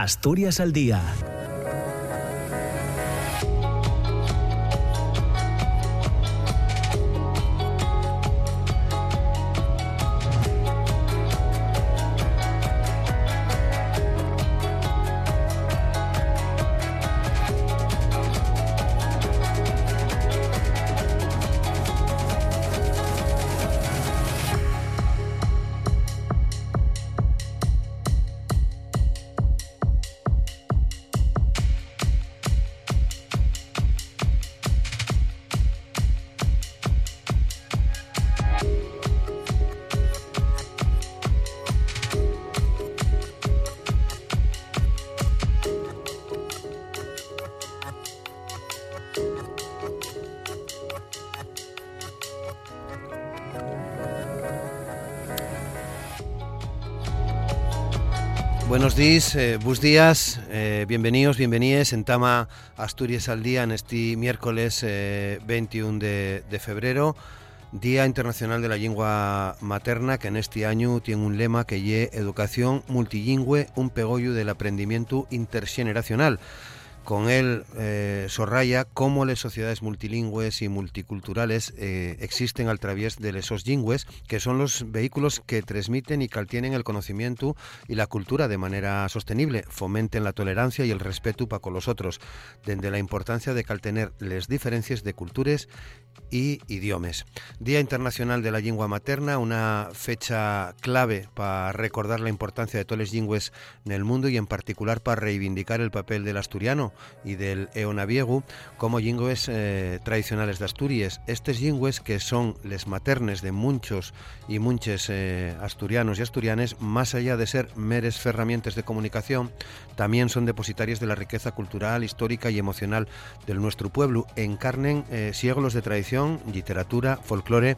Asturias al día Buenos días, eh, bus días, eh, bienvenidos, bienvenidas en Tama Asturias al día en este miércoles 21 eh, de, febrero, Día Internacional de la Lengua Materna, que en este año tiene un lema que es Educación Multilingüe, un pegollo del aprendimiento intergeneracional. Con él eh, sorraya cómo las sociedades multilingües y multiculturales eh, existen al través de esos lingües, que son los vehículos que transmiten y caltienen el conocimiento y la cultura de manera sostenible, fomenten la tolerancia y el respeto para con los otros, desde la importancia de caltener las diferencias de culturas y idiomas. Día Internacional de la Lengua Materna, una fecha clave para recordar la importancia de todos los lingües en el mundo y en particular para reivindicar el papel del asturiano y del eonaviegu como lingües eh, tradicionales de Asturias. Estos lingües que son les maternes de muchos y muchos eh, asturianos y asturianes, más allá de ser meres herramientas de comunicación, también son depositarios de la riqueza cultural, histórica y emocional del nuestro pueblo. Encarnen eh, siglos de tradición, literatura, folclore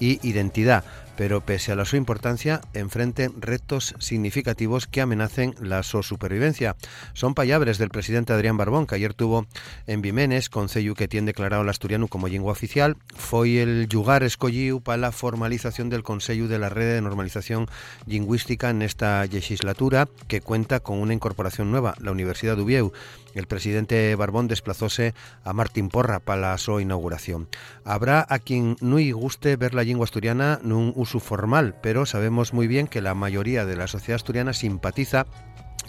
y identidad pero pese a la su importancia, enfrenten retos significativos que amenacen la su supervivencia. Son payabres del presidente Adrián Barbón, que ayer tuvo en Vimenes, concello que tiene declarado el asturiano como lengua oficial, fue el lugar escogido para la formalización del Consejo de la Red de Normalización Lingüística en esta legislatura, que cuenta con una incorporación nueva, la Universidad de Ubieu. El presidente Barbón desplazóse a Martín Porra para su inauguración. Habrá a quien no guste ver la lengua asturiana en un uso formal, pero sabemos muy bien que la mayoría de la sociedad asturiana simpatiza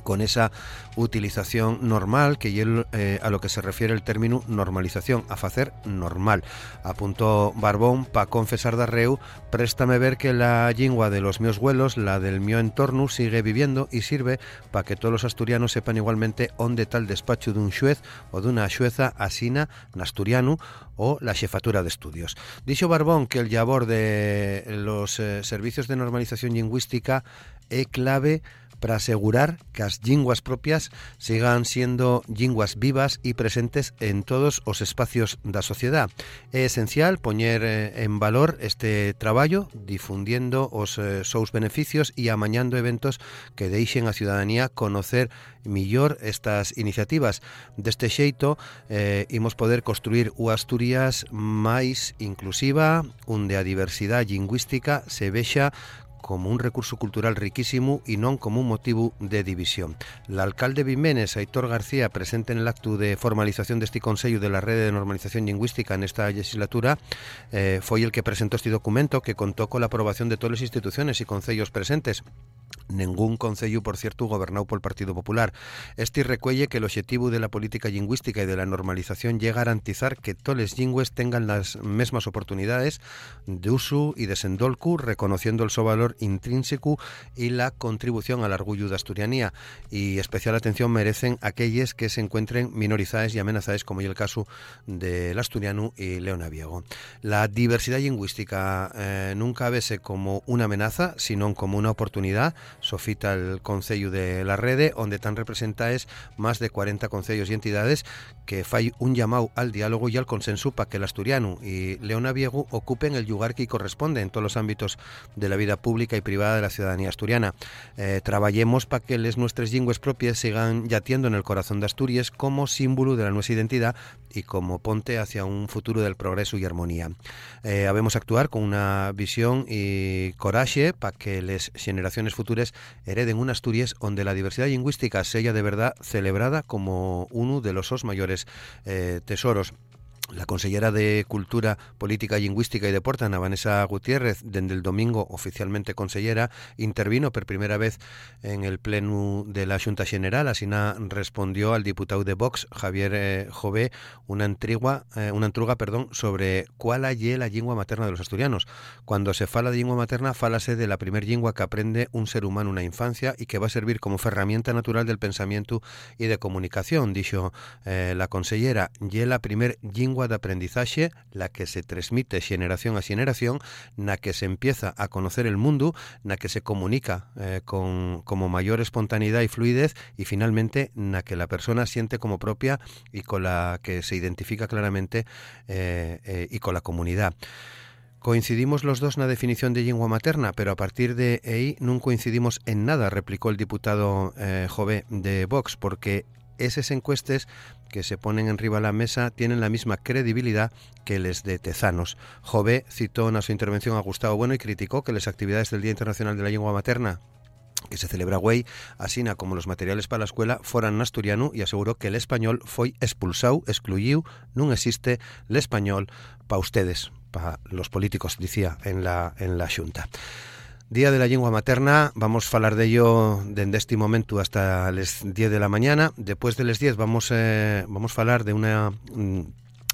con esa utilización normal que eh, a lo que se refiere el término normalización, a hacer normal. Apuntó Barbón para confesar Darreu, préstame ver que la lengua de los míos vuelos, la del mío entorno, sigue viviendo y sirve para que todos los asturianos sepan igualmente dónde tal despacho de un xuez o de una xueza asina asturiano o la jefatura de estudios. Dicho Barbón que el labor de los eh, servicios de normalización lingüística es clave para asegurar que as linguas propias sigan sendo linguas vivas e presentes en todos os espacios da sociedade. É esencial poñer eh, en valor este traballo difundiendo os eh, seus beneficios e amañando eventos que deixen a ciudadanía conocer mejor estas iniciativas. Deste xeito, eh, imos poder construir u Asturias máis inclusiva, onde a diversidade lingüística se vexa como un recurso cultural riquísimo y no como un motivo de división. El alcalde Vimenes, Aitor García, presente en el acto de formalización de este Consejo de la Red de Normalización Lingüística en esta legislatura, eh, fue el que presentó este documento que contó con la aprobación de todas las instituciones y concellos presentes. Ningún concello, por cierto, gobernado por el Partido Popular. Este recuelle que el objetivo de la política lingüística y de la normalización llega a garantizar que todos los lingües tengan las mismas oportunidades de uso y de sendolcu, reconociendo el su valor intrínseco y la contribución al orgullo de asturianía. Y especial atención merecen aquellas que se encuentren minorizadas y amenazadas, como es el caso del asturiano y Leona Viego. La diversidad lingüística eh, nunca vese como una amenaza, sino como una oportunidad sofita el Concello de la Rede, donde están representadas más de 40 concellos y entidades que fai un llamado al diálogo y al consenso para que el asturiano y Leona Viego ocupen el lugar que corresponde en todos los ámbitos de la vida pública y privada de la ciudadanía asturiana. Eh, trabajemos para que les nuestras lingües propias sigan yatiendo en el corazón de Asturias como símbolo de la nuestra identidad y como ponte hacia un futuro del progreso y armonía. Eh, habemos actuar con una visión y coraje para que las generaciones futuras hereden un Asturias donde la diversidad lingüística sella de verdad celebrada como uno de los sos eh, tesoros. La consellera de Cultura, Política Lingüística y Deporte, Ana Vanessa Gutiérrez, desde el domingo oficialmente consellera, intervino por primera vez en el pleno de la Junta General. Así respondió al diputado de Vox, Javier eh, Jové, una, antigua, eh, una antruga perdón, sobre cuál es la lengua materna de los asturianos. Cuando se fala de lengua materna, fálase de la primer lengua que aprende un ser humano una infancia y que va a servir como herramienta natural del pensamiento y de comunicación, dijo eh, la consellera. Y la primer lengua de aprendizaje, la que se transmite generación a generación, la que se empieza a conocer el mundo, la que se comunica eh, con como mayor espontaneidad y fluidez y finalmente la que la persona siente como propia y con la que se identifica claramente eh, eh, y con la comunidad. Coincidimos los dos en la definición de lengua materna, pero a partir de ahí no coincidimos en nada, replicó el diputado Jové de Vox, porque esas encuestas que se ponen en riba de la mesa tienen la misma credibilidad que les de Tezanos. Jové citó en su intervención a Gustavo Bueno y criticó que las actividades del Día Internacional de la Lengua Materna que se celebra güey, asina como los materiales para la escuela, fueran en asturiano y aseguró que el español fue expulsado, excluido, no existe el español para ustedes, para los políticos, decía en la, en la Junta. Día de la Lengua Materna, vamos a hablar de ello desde este momento hasta las 10 de la mañana. Después de las 10 vamos, eh, vamos a hablar de una mm,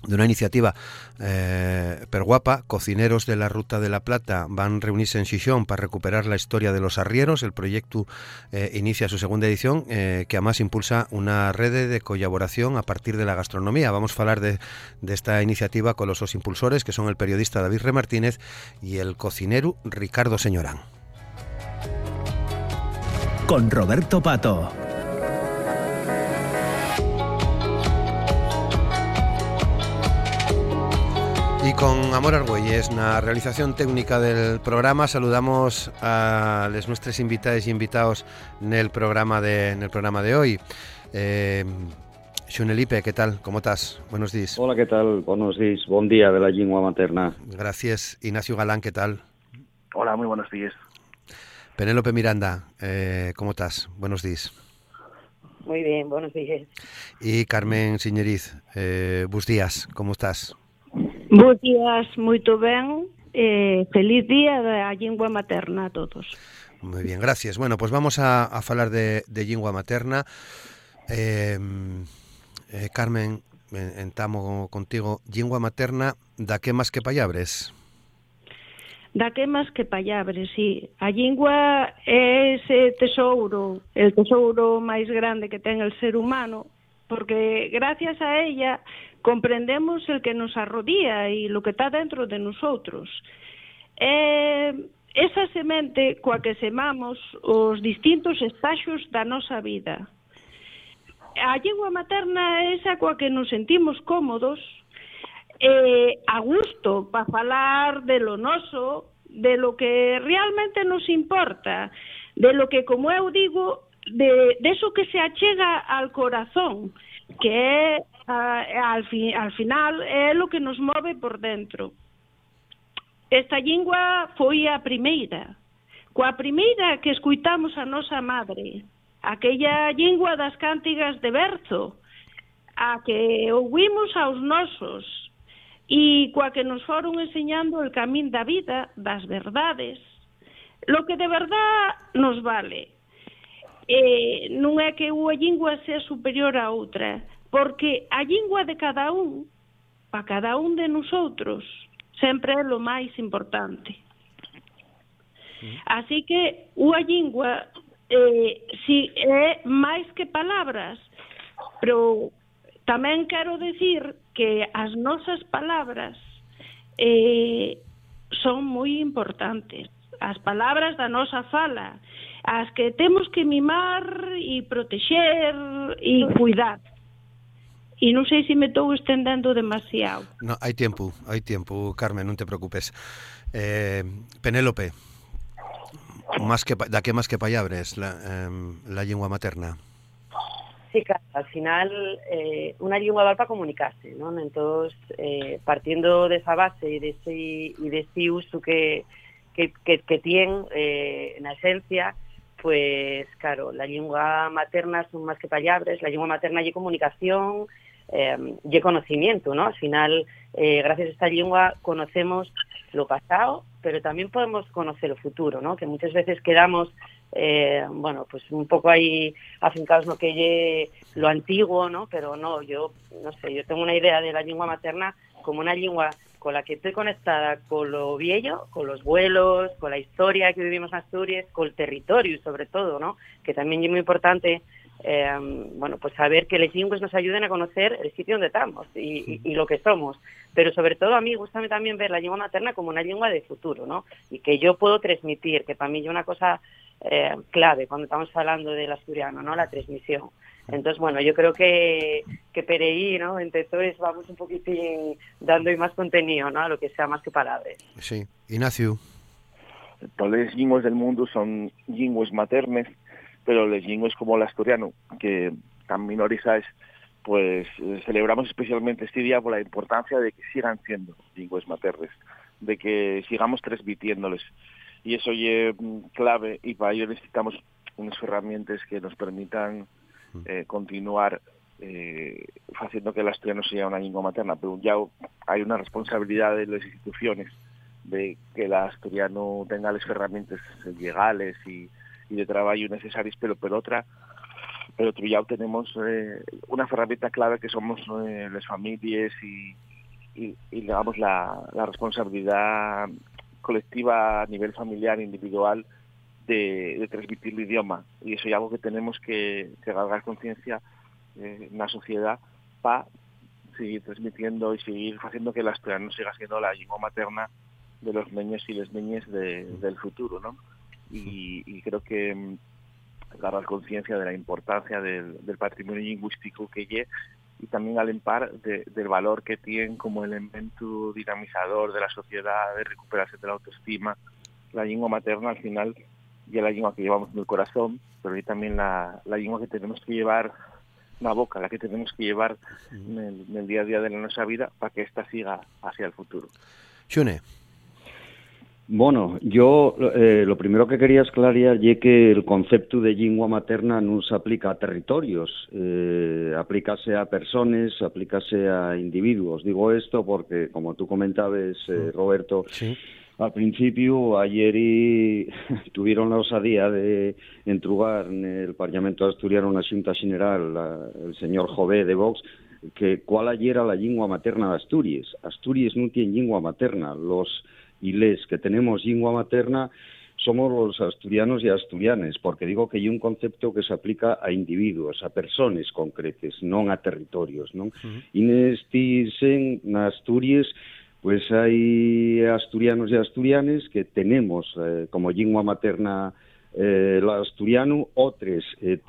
de una iniciativa eh, perguapa, cocineros de la Ruta de la Plata van a reunirse en Xixón para recuperar la historia de los arrieros. El proyecto eh, inicia su segunda edición, eh, que además impulsa una red de colaboración a partir de la gastronomía. Vamos a hablar de, de esta iniciativa con los dos impulsores, que son el periodista David Remartínez y el cocinero Ricardo Señorán. Con Roberto Pato. Y con Amor Argüelles, la realización técnica del programa, saludamos a los nuestros invitados y invitados en el programa de, en el programa de hoy. Eh, Xunelipe, ¿qué tal? ¿Cómo estás? Buenos días. Hola, ¿qué tal? Buenos días. Buen día de la lengua materna. Gracias. Ignacio Galán, ¿qué tal? Hola, muy buenos días. Penélope Miranda, eh, ¿cómo estás? Buenos días. Muy bien, buenos días. Y Carmen Siñeriz, eh, buenos días, ¿cómo estás? Bos días, moito ben. Eh, feliz día da lingua materna a todos. Muy bien, gracias. Bueno, pues vamos a, a falar de, de lingua materna. Eh, eh, Carmen, entamo contigo. Lingua materna, da que máis que pallabres? Da que máis que pallabres, sí. A lingua é ese tesouro, el tesouro máis grande que ten el ser humano, porque gracias a ella comprendemos el que nos arrodía e lo que está dentro de nosotros. Eh, esa semente coa que semamos os distintos estaxos da nosa vida. A lengua materna é esa coa que nos sentimos cómodos, eh, a gusto para falar de lo noso, de lo que realmente nos importa, de lo que, como eu digo, de, de eso que se achega al corazón, que é Uh, al, fi, al final é o que nos move por dentro. Esta lingua foi a primeira, coa primeira que escuitamos a nosa madre, aquella lingua das cántigas de Berzo, a que ouvimos aos nosos e coa que nos foron enseñando el camín da vida, das verdades, lo que de verdad nos vale. Eh, non é que unha lingua sea superior a outra, porque a lingua de cada un, para cada un de nosotros, sempre é lo máis importante. Así que unha lingua eh, si é máis que palabras, pero tamén quero decir que as nosas palabras eh, son moi importantes. As palabras da nosa fala, as que temos que mimar e protexer e cuidar. E non sei se me estou estendendo demasiado. No, hai tempo, hai tempo, Carmen, non te preocupes. Eh, Penélope, más que, da que máis que pallabres la, eh, la lengua materna? Sí, claro, al final eh, una lengua va para comunicarse, ¿no? Entonces, eh, partiendo de esa base y de ese, y de ese uso que, que, que, que tiene eh, en la esencia, pues claro, la lengua materna son más que palabras, la lengua materna y comunicación, eh, y conocimiento, ¿no? Al final, eh, gracias a esta lengua conocemos lo pasado, pero también podemos conocer el futuro, ¿no? Que muchas veces quedamos, eh, bueno, pues un poco ahí afincados lo que lo antiguo, ¿no? Pero no, yo, no sé, yo tengo una idea de la lengua materna como una lengua con la que estoy conectada con lo viejo, con los vuelos, con la historia que vivimos en Asturias, con el territorio sobre todo, ¿no? Que también es muy importante eh, bueno, pues saber que los lingües nos ayuden a conocer el sitio donde estamos y, y, lo que somos. Pero sobre todo a mí gusta también ver la lengua materna como una lengua de futuro, ¿no? Y que yo puedo transmitir, que para mí es una cosa eh, clave cuando estamos hablando del asturiano, ¿no? La transmisión. Entonces, bueno, yo creo que, que Pereí, ¿no? Entre todos vamos un poquitín dando más contenido, ¿no? A lo que sea más que palabras. Sí. Ignacio. Todas las lenguas del mundo son lenguas maternas pero les lingües como el asturiano, que tan minorizáis, pues eh, celebramos especialmente este día por la importancia de que sigan siendo lingües maternes, de que sigamos transmitiéndoles. Y eso es mm, clave y para ello necesitamos unas herramientas que nos permitan eh, continuar eh, haciendo que el asturiano sea una lengua materna, pero ya hay una responsabilidad de las instituciones de que el asturiano tenga las herramientas legales y y de trabajo necesarios, pero por otra, pero ya tenemos eh, una herramienta clave que somos eh, las familias y, y, digamos la, la, responsabilidad colectiva a nivel familiar, individual, de, transmitir el idioma. Y eso es algo que tenemos que, que cargar conciencia eh, en la sociedad para seguir transmitiendo y seguir haciendo que la no siga siendo la lengua materna de los niños y las niñas de, del futuro, ¿no? Y, creo que mm, agarrar conciencia de la importancia del, patrimonio lingüístico que lleve y también al empar del valor que tiene como elemento dinamizador de la sociedad, de recuperación de la autoestima. La lengua materna al final ya la lengua que llevamos en el corazón, pero y también la, la lengua que tenemos que llevar en la boca, la que tenemos que llevar en el, día a día de nuestra vida para que ésta siga hacia el futuro. Xune. Bueno, yo eh, lo primero que quería esclarear es que el concepto de lengua materna no se aplica a territorios, eh, aplícase a personas, aplícase a individuos. Digo esto porque, como tú comentabas, eh, Roberto, al principio, ayer y, tuvieron la osadía de entrugar en el Parlamento asturiano una Junta General el señor Jové de Vox que cuál ayer era la lengua materna de Asturias. Asturias no tiene lengua materna. Los y les que tenemos lengua materna somos los asturianos y asturianes, porque digo que hay un concepto que se aplica a individuos, a personas concretas, no a territorios, ¿no? Y en este en Asturias pues hay asturianos y asturianes que tenemos eh, como lengua materna eh, el asturiano, otros eh,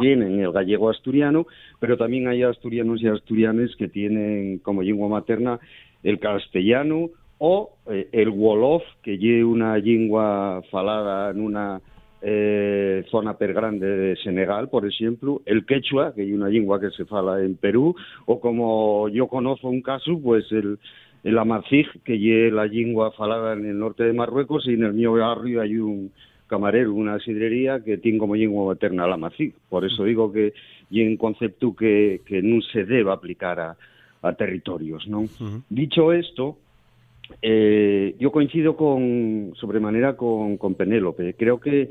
tienen el gallego asturiano, pero también hay asturianos y asturianes que tienen como lengua materna el castellano o eh, el Wolof, que lleva una lengua falada en una eh, zona per grande de Senegal, por ejemplo, el quechua, que es una lengua que se fala en Perú, o como yo conozco un caso, pues el, el amazigh, que es la lengua falada en el norte de Marruecos, y en el mío barrio hay un camarero, una sidrería que tiene como lengua materna la amazigh. Por eso digo que y un concepto que, que no se debe aplicar a, a territorios, ¿no? Dicho esto, eh, yo coincido con sobremanera con, con Penélope. Creo que,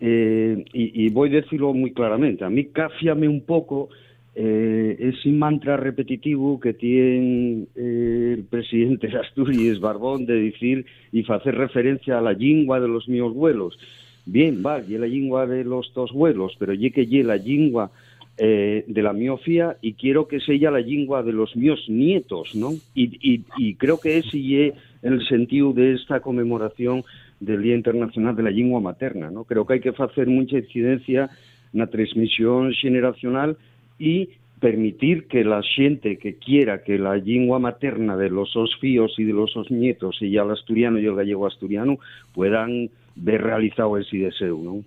eh, y, voy a decirlo muy claramente, a mí cáfiame un poco eh, ese mantra repetitivo que tiene el presidente de Asturias, Barbón, de decir y hacer referencia a la lengua de los míos vuelos. Bien, vale, y la lengua de los dos vuelos, pero ye que la lengua eh, de la miofía y quiero que sea la lengua de los míos nietos, ¿no? Y, creo que ese es el sentido de esta conmemoración del Día Internacional de la Lengua Materna, ¿no? Creo que hay que hacer mucha incidencia en la transmisión generacional y permitir que la gente que quiera que la lengua materna de los sus fíos y de los sus nietos, y ya el asturiano y el gallego asturiano, puedan ver realizado ese deseo, ¿no?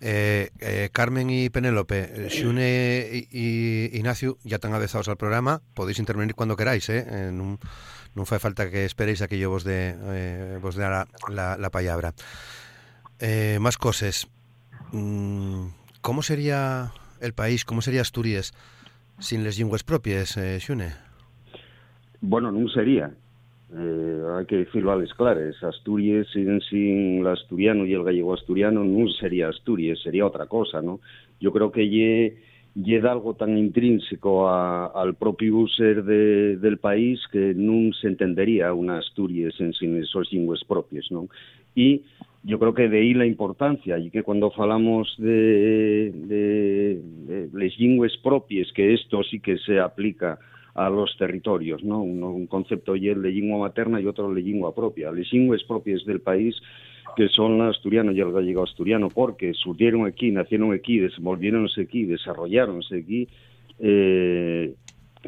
Eh, eh, Carmen y Penélope, Xune y, Ignacio ya están avezados al programa, podéis intervenir cuando queráis, eh? eh non, non fai falta que esperéis a que yo eh, vos de la, la, la palabra. Eh, más cosas. Mm, ¿Cómo sería el país, cómo sería Asturias sin las lenguas propias, eh, Xune? Bueno, non sería. Eh, hai que decirlo a les clares. Asturias sin, sin el asturiano y el gallego asturiano non sería Asturias, sería otra cosa, ¿no? Yo creo que lle, lle da algo tan intrínseco a, al propio ser de, del país que non se entendería una Asturias en sin esos lingües propios, ¿no? Y yo creo que de ahí la importancia y que cuando falamos de, de, de les lingües propias, que esto sí que se aplica a los territorios, ¿no? Un, concepto y el de lingua materna y otro de lingua propia. Les lingües propias del país que son el asturiano y el gallego asturiano, porque surgieron aquí, nacieron aquí, desenvolvieronse aquí, desarrollaronse aquí, eh,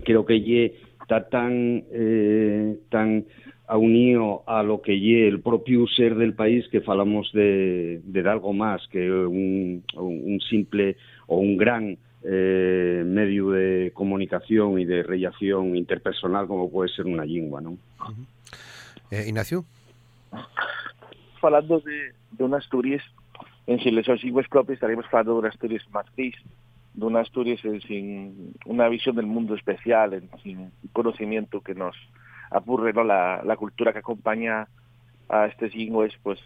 creo que ye está tan, eh, tan unido a lo que lle el propio ser del país que falamos de, de algo más que un, un simple o un gran eh, medio de comunicación y de relación interpersonal como puede ser una lingua, ¿no? Uh -huh. eh, Ignacio? Falando de, de una Asturias en si les lingües propias estaríamos falando de una Asturias matriz, de una Asturias en, sin una visión del mundo especial, en, sin conocimiento que nos apurre ¿no? la, la cultura que acompaña a estos lingües pues,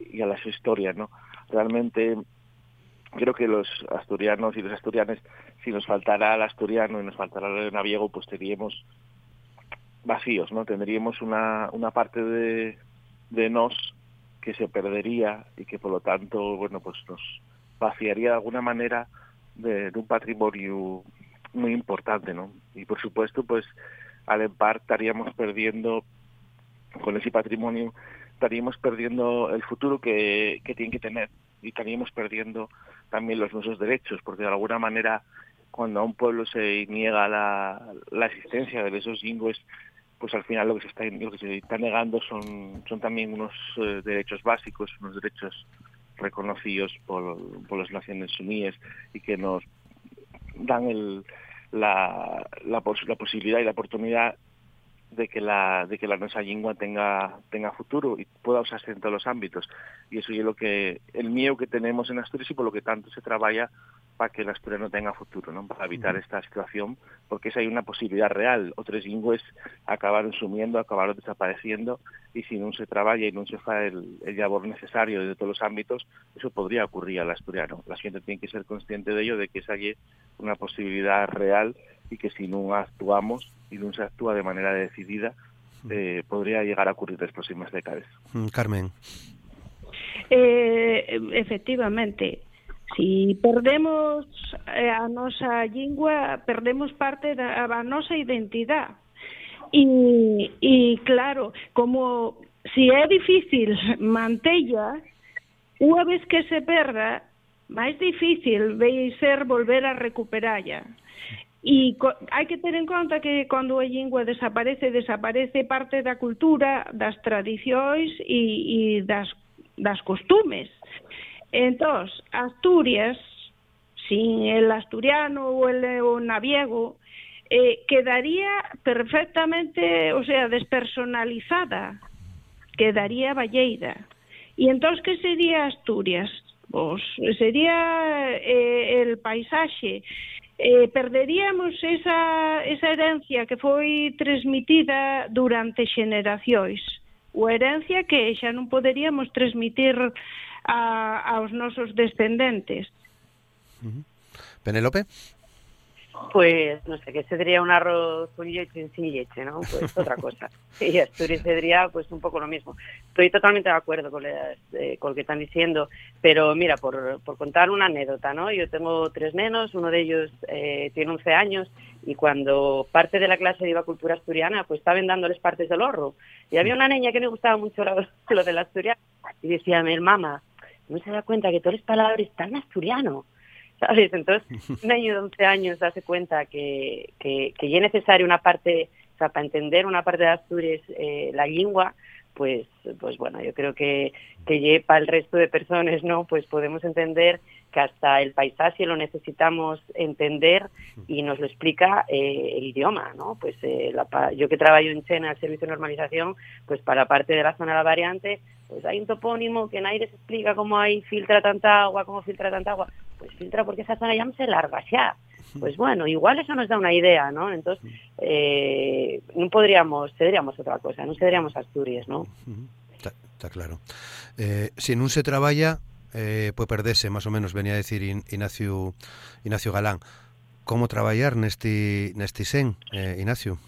y a las historias. ¿no? Realmente creo que los asturianos y los asturianes, si nos faltara el asturiano y nos faltara el naviego, pues tendríamos vacíos, ¿no? Tendríamos una, una parte de, de nos que se perdería y que por lo tanto, bueno, pues nos vaciaría de alguna manera de, un patrimonio muy importante, ¿no? Y por supuesto, pues al empar estaríamos perdiendo con ese patrimonio estaríamos perdiendo el futuro que, que tiene que tener y estaríamos perdiendo también los nuestros derechos, porque de alguna manera cuando a un pueblo se niega la, la existencia de esos lingües, pues al final lo que se está, lo que se está negando son, son también unos eh, derechos básicos, unos derechos reconocidos por, por las Naciones Unidas y que nos dan el, la, la, la posibilidad y la oportunidad de que la de que la nuestra lengua tenga tenga futuro y pueda usarse en todos los ámbitos. Y eso es lo que el miedo que tenemos en Asturias y por lo que tanto se trabaja para que la Asturias no tenga futuro ¿no? para evitar esta situación porque esa hay una posibilidad real. Otros lingües acabaron sumiendo acabaron desapareciendo y si no se trabaja y no se hace el, el labor necesario de todos los ámbitos eso podría ocurrir al asturiano la gente tiene que ser consciente de ello de que esa es una posibilidad real e que se no actuamos e no se actúa de maneira decidida eh, podría llegar a ocurrir nas próximas décadas. Mm, Carmen. Eh, efectivamente, si perdemos eh, a nosa lingua, perdemos parte da a nosa identidade. E, e claro, como si é difícil mantella, unha vez que se perda, máis difícil vai ser volver a recuperalla. E hai que ter en conta que cando a lingua desaparece, desaparece parte da cultura, das tradicións e, e das, das costumes. Entón, Asturias, sin el asturiano ou el o naviego, eh, quedaría perfectamente, o sea, despersonalizada, quedaría Valleira. E entón, que sería Asturias? Pues, sería eh, el paisaxe, eh, perderíamos esa, esa herencia que foi transmitida durante xeneracións ou herencia que xa non poderíamos transmitir a, aos nosos descendentes. Uh -huh. Penélope? Pues no sé, que se diría un arroz con leche sin leche, ¿no? Pues otra cosa. Y Asturias se diría pues un poco lo mismo. Estoy totalmente de acuerdo con, las, eh, con lo que están diciendo, pero mira, por, por contar una anécdota, ¿no? Yo tengo tres nenos, uno de ellos eh, tiene 11 años y cuando parte de la clase de Iba Cultura Asturiana, pues estaban dándoles partes del horro. Y había una niña que le gustaba mucho lo, lo del asturiano y decía, mi mamá, no se da cuenta que todas las palabras están en asturiano. Entonces, un niño de 11 años darse cuenta que, que, ya es necesario una parte, o sea, para entender una parte de Asturias, eh, la lengua, pues pues bueno yo creo que que para el resto de personas no pues podemos entender que hasta el paisaje lo necesitamos entender y nos lo explica eh, el idioma no pues eh, la, yo que trabajo en Chena el servicio de normalización pues para parte de la zona de la variante pues hay un topónimo que nadie les explica cómo hay filtra tanta agua cómo filtra tanta agua. Pues filtra porque esa zona ya se larga ya pues bueno, igual eso nos da una idea, ¿no? Entonces, eh, no podríamos, cederíamos otra cosa, no cederíamos Asturias, ¿no? Está, está claro. Eh, si non se traballa, eh, puede perderse, máis ou menos, venía a decir Ignacio, Ignacio Galán. Como traballar neste, neste sen, eh, Ignacio?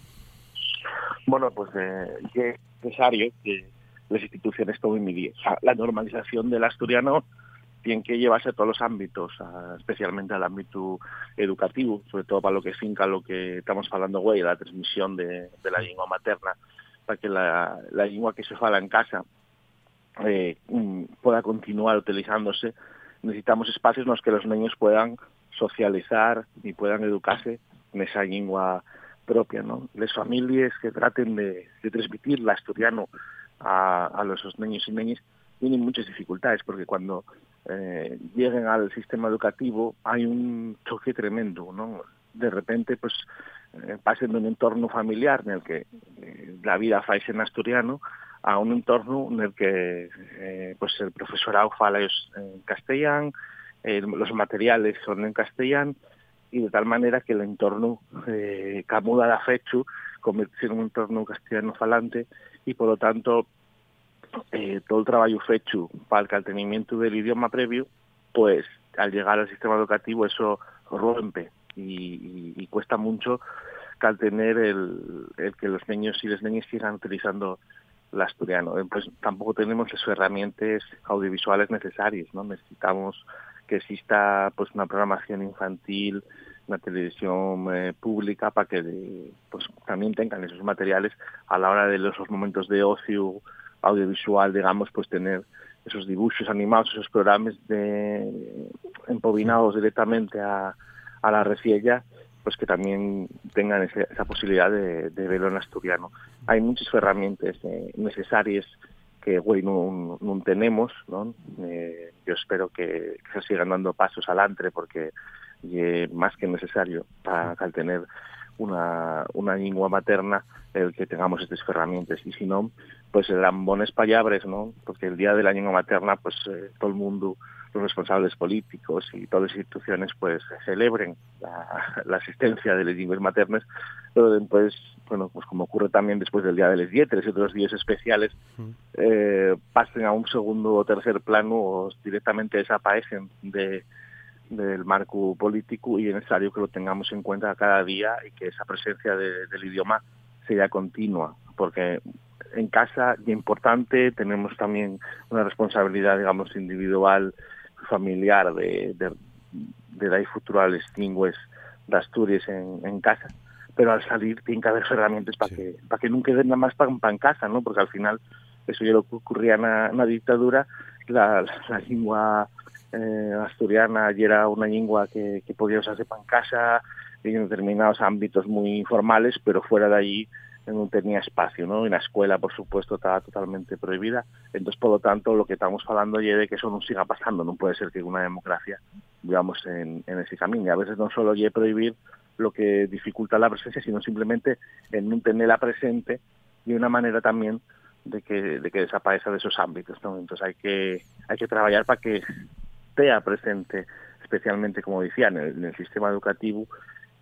Bueno, pues eh, es necesario que las instituciones tomen medidas. La normalización del asturiano tienen que llevarse a todos los ámbitos, especialmente al ámbito educativo, sobre todo para lo que finca lo que estamos hablando hoy, la transmisión de, la lengua materna, para que la, lengua que se fala en casa eh, pueda continuar utilizándose. Necesitamos espacios en los que los niños puedan socializar y puedan educarse en esa lengua propia. ¿no? Las familias que traten de, transmitir la asturiano a, a los niños y niñas tienen muchas dificultades porque cuando eh, lleguen al sistema educativo hay un choque tremendo, ¿no? De repente, pues, eh, pasen de un entorno familiar en el que eh, la vida faise en asturiano a un entorno en el que eh, pues el profesorado fala en castellano, eh, los materiales son en castellano y de tal manera que el entorno eh, camuda la fechu convertirse en un entorno castellano falante y por lo tanto eh, todo el trabajo fecho para el caltenimiento del idioma previo, pues al llegar al sistema educativo eso rompe y, cuesta mucho caltener el, el, que los niños y las niñas sigan utilizando el asturiano. Eh, pues tampoco tenemos las herramientas audiovisuales necesarias, ¿no? Necesitamos que exista pues una programación infantil, una televisión eh, pública para que pues también tengan esos materiales a la hora de los momentos de ocio audiovisual, digamos, pues tener esos dibujos animados, esos programas de, empobinados directamente a, a la reciella, pues que también tengan esa posibilidad de, de, verlo en asturiano. Hay muchas herramientas eh, necesarias que hoy no, no tenemos, ¿no? Eh, yo espero que, que, se sigan dando pasos adelante porque es más que necesario para tener una, una lengua materna el que tengamos estas herramientas. Y si no, pues serán bones payabres, ¿no? Porque el día de la lengua materna, pues eh, todo el mundo, los responsables políticos y todas las instituciones, pues celebren la, la existencia de las lenguas maternas, pero después, bueno, pues como ocurre también después del Día de las Dietres y otros días especiales, eh, pasen a un segundo o tercer plano o directamente desaparecen de del marco político y es necesario que lo tengamos en cuenta cada día y que esa presencia de, del idioma sea continua, porque en casa es importante, tenemos también una responsabilidad, digamos, individual, familiar de, de, de dar futuro a las lenguas de Asturias en, en, casa, pero al salir tienen que haber herramientas para sí. que para que nunca den nada más para, para en casa, ¿no? Porque al final eso ya lo que ocurría en la, dictadura, la, la, la lengua eh, asturiana y era una lengua que, que podía usarse para en casa en determinados ámbitos muy informales, pero fuera de allí no tenía espacio, ¿no? En la escuela, por supuesto, estaba totalmente prohibida. Entonces, por lo tanto, lo que estamos hablando es de que eso no siga pasando. No puede ser que una democracia vivamos en, ese camino. Y a veces no solo hay prohibir lo que dificulta la presencia, sino simplemente en no tenerla presente y una manera también de que, de que desaparezca de esos ámbitos. Entonces hay que, hay que trabajar para que presente, especialmente, como decía, en el, sistema educativo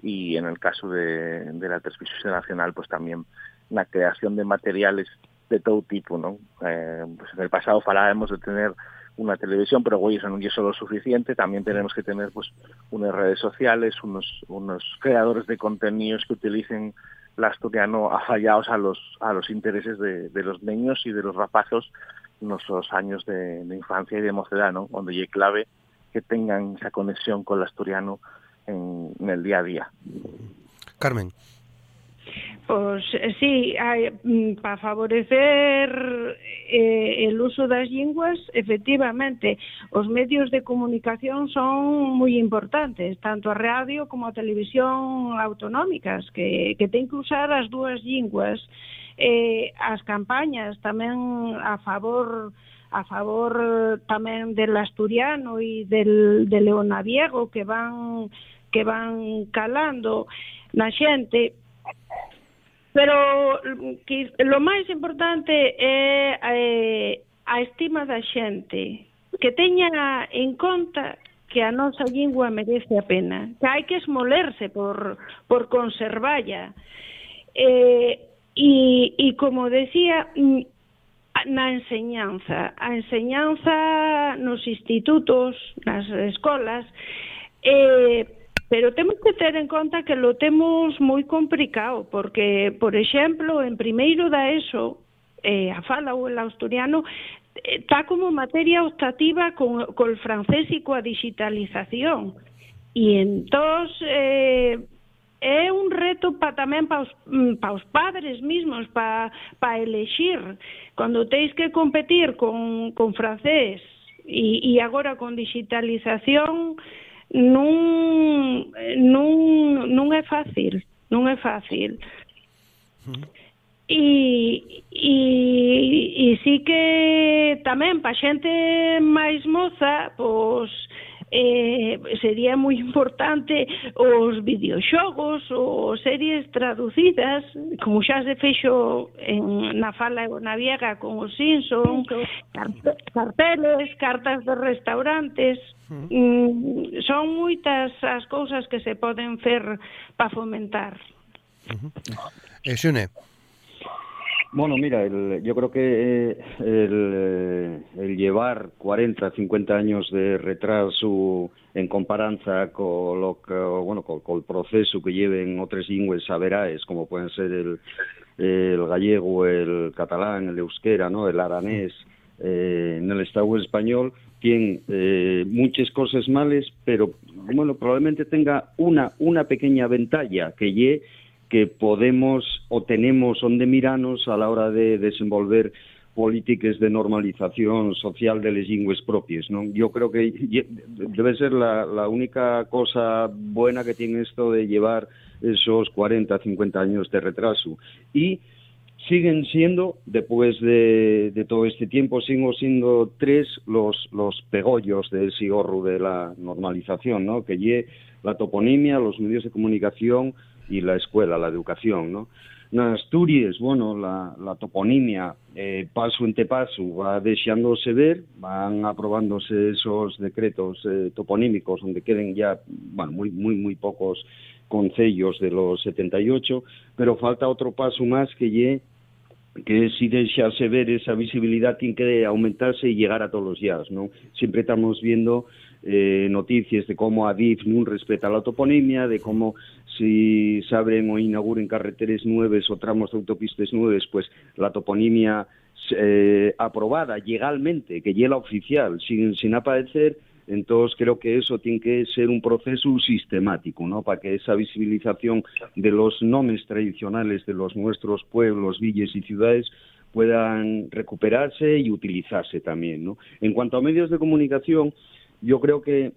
y en el caso de, de, la transmisión nacional, pues también la creación de materiales de todo tipo, ¿no? Eh, pues en el pasado falábamos de tener una televisión, pero hoy eso no es solo suficiente, también tenemos que tener pues unas redes sociales, unos, unos creadores de contenidos que utilicen el asturiano afallados a los, a los intereses de, de los niños y de los rapazos nuestros años de, de, infancia y de mocedad, ¿no? Donde es clave que tengan esa conexión con el asturiano en, en, el día a día. Carmen. Pois, sí, hai, mm, para favorecer eh, el uso das linguas, efectivamente, os medios de comunicación son moi importantes, tanto a radio como a televisión autonómicas, que, que ten que usar as dúas linguas. Eh, as campañas tamén a favor a favor tamén del asturiano e del, de Leonaviego que van que van calando na xente Pero que lo máis importante é a, a estima da xente, que teña en conta que a nosa lingua merece a pena, que hai que esmolerse por, por conservalla. Eh, e, e como decía, mm, na enseñanza, a enseñanza nos institutos, nas escolas, eh, Pero temos que ter en conta que lo temos moi complicado, porque, por exemplo, en primeiro da ESO, eh, a fala ou el asturiano, eh, está como materia optativa con, col francés e coa digitalización. E entón, eh, é un reto pa, tamén para os, mm, pa os padres mismos, para pa elexir. Cando teis que competir con, con francés e, e agora con digitalización, non, non, non é fácil, non é fácil. E, e, e sí que tamén pa xente máis moza, pois eh, sería moi importante os videoxogos ou series traducidas, como xa se fexo en, na fala e na viega con os Simpson, carteles, cartas de restaurantes, mm, son moitas as cousas que se poden fer para fomentar. Uh -huh. Eh, Xune, Bueno, mira, el, yo creo que eh, el, llevar 40, 50 años de retraso en comparanza con lo que, bueno, con, el proceso que lleven otras lenguas saberaes, como pueden ser el, el gallego, el catalán, el euskera, ¿no? el aranés, eh, en el Estado español, tiene eh, muchas cosas males, pero bueno, probablemente tenga una, una pequeña ventaja que lleve que podemos o tenemos onde miranos a la hora de desenvolver políticas de normalización social de les lingües propias. ¿no? Yo creo que debe ser la, única cosa buena que tiene esto de llevar esos 40, 50 años de retraso. Y siguen siendo, después de, de todo este tiempo, siguen siendo tres los, los pegollos del sigorro de la normalización, ¿no? que lle la toponimia, los medios de comunicación, y la escuela, la educación, ¿no? En Asturias, bueno, la, toponimia, eh, paso entre paso, va deseándose ver, van aprobándose esos decretos eh, toponímicos donde queden ya, bueno, muy, muy, muy pocos concellos de los 78, pero falta otro paso más que ye que si desearse ver esa visibilidad tiene que aumentarse y llegar a todos los días, ¿no? Siempre estamos viendo eh, noticias de cómo Adif no respeta la toponimia, de cómo si se abren o inauguren carreteras nuevas o tramos de autopistas nuevas, pues la toponimia eh, aprobada legalmente, que llega oficial, sin, sin aparecer, entonces creo que eso tiene que ser un proceso sistemático, ¿no? Para que esa visibilización de los nombres tradicionales de los nuestros pueblos, villas y ciudades puedan recuperarse y utilizarse también, ¿no? En cuanto a medios de comunicación, yo creo que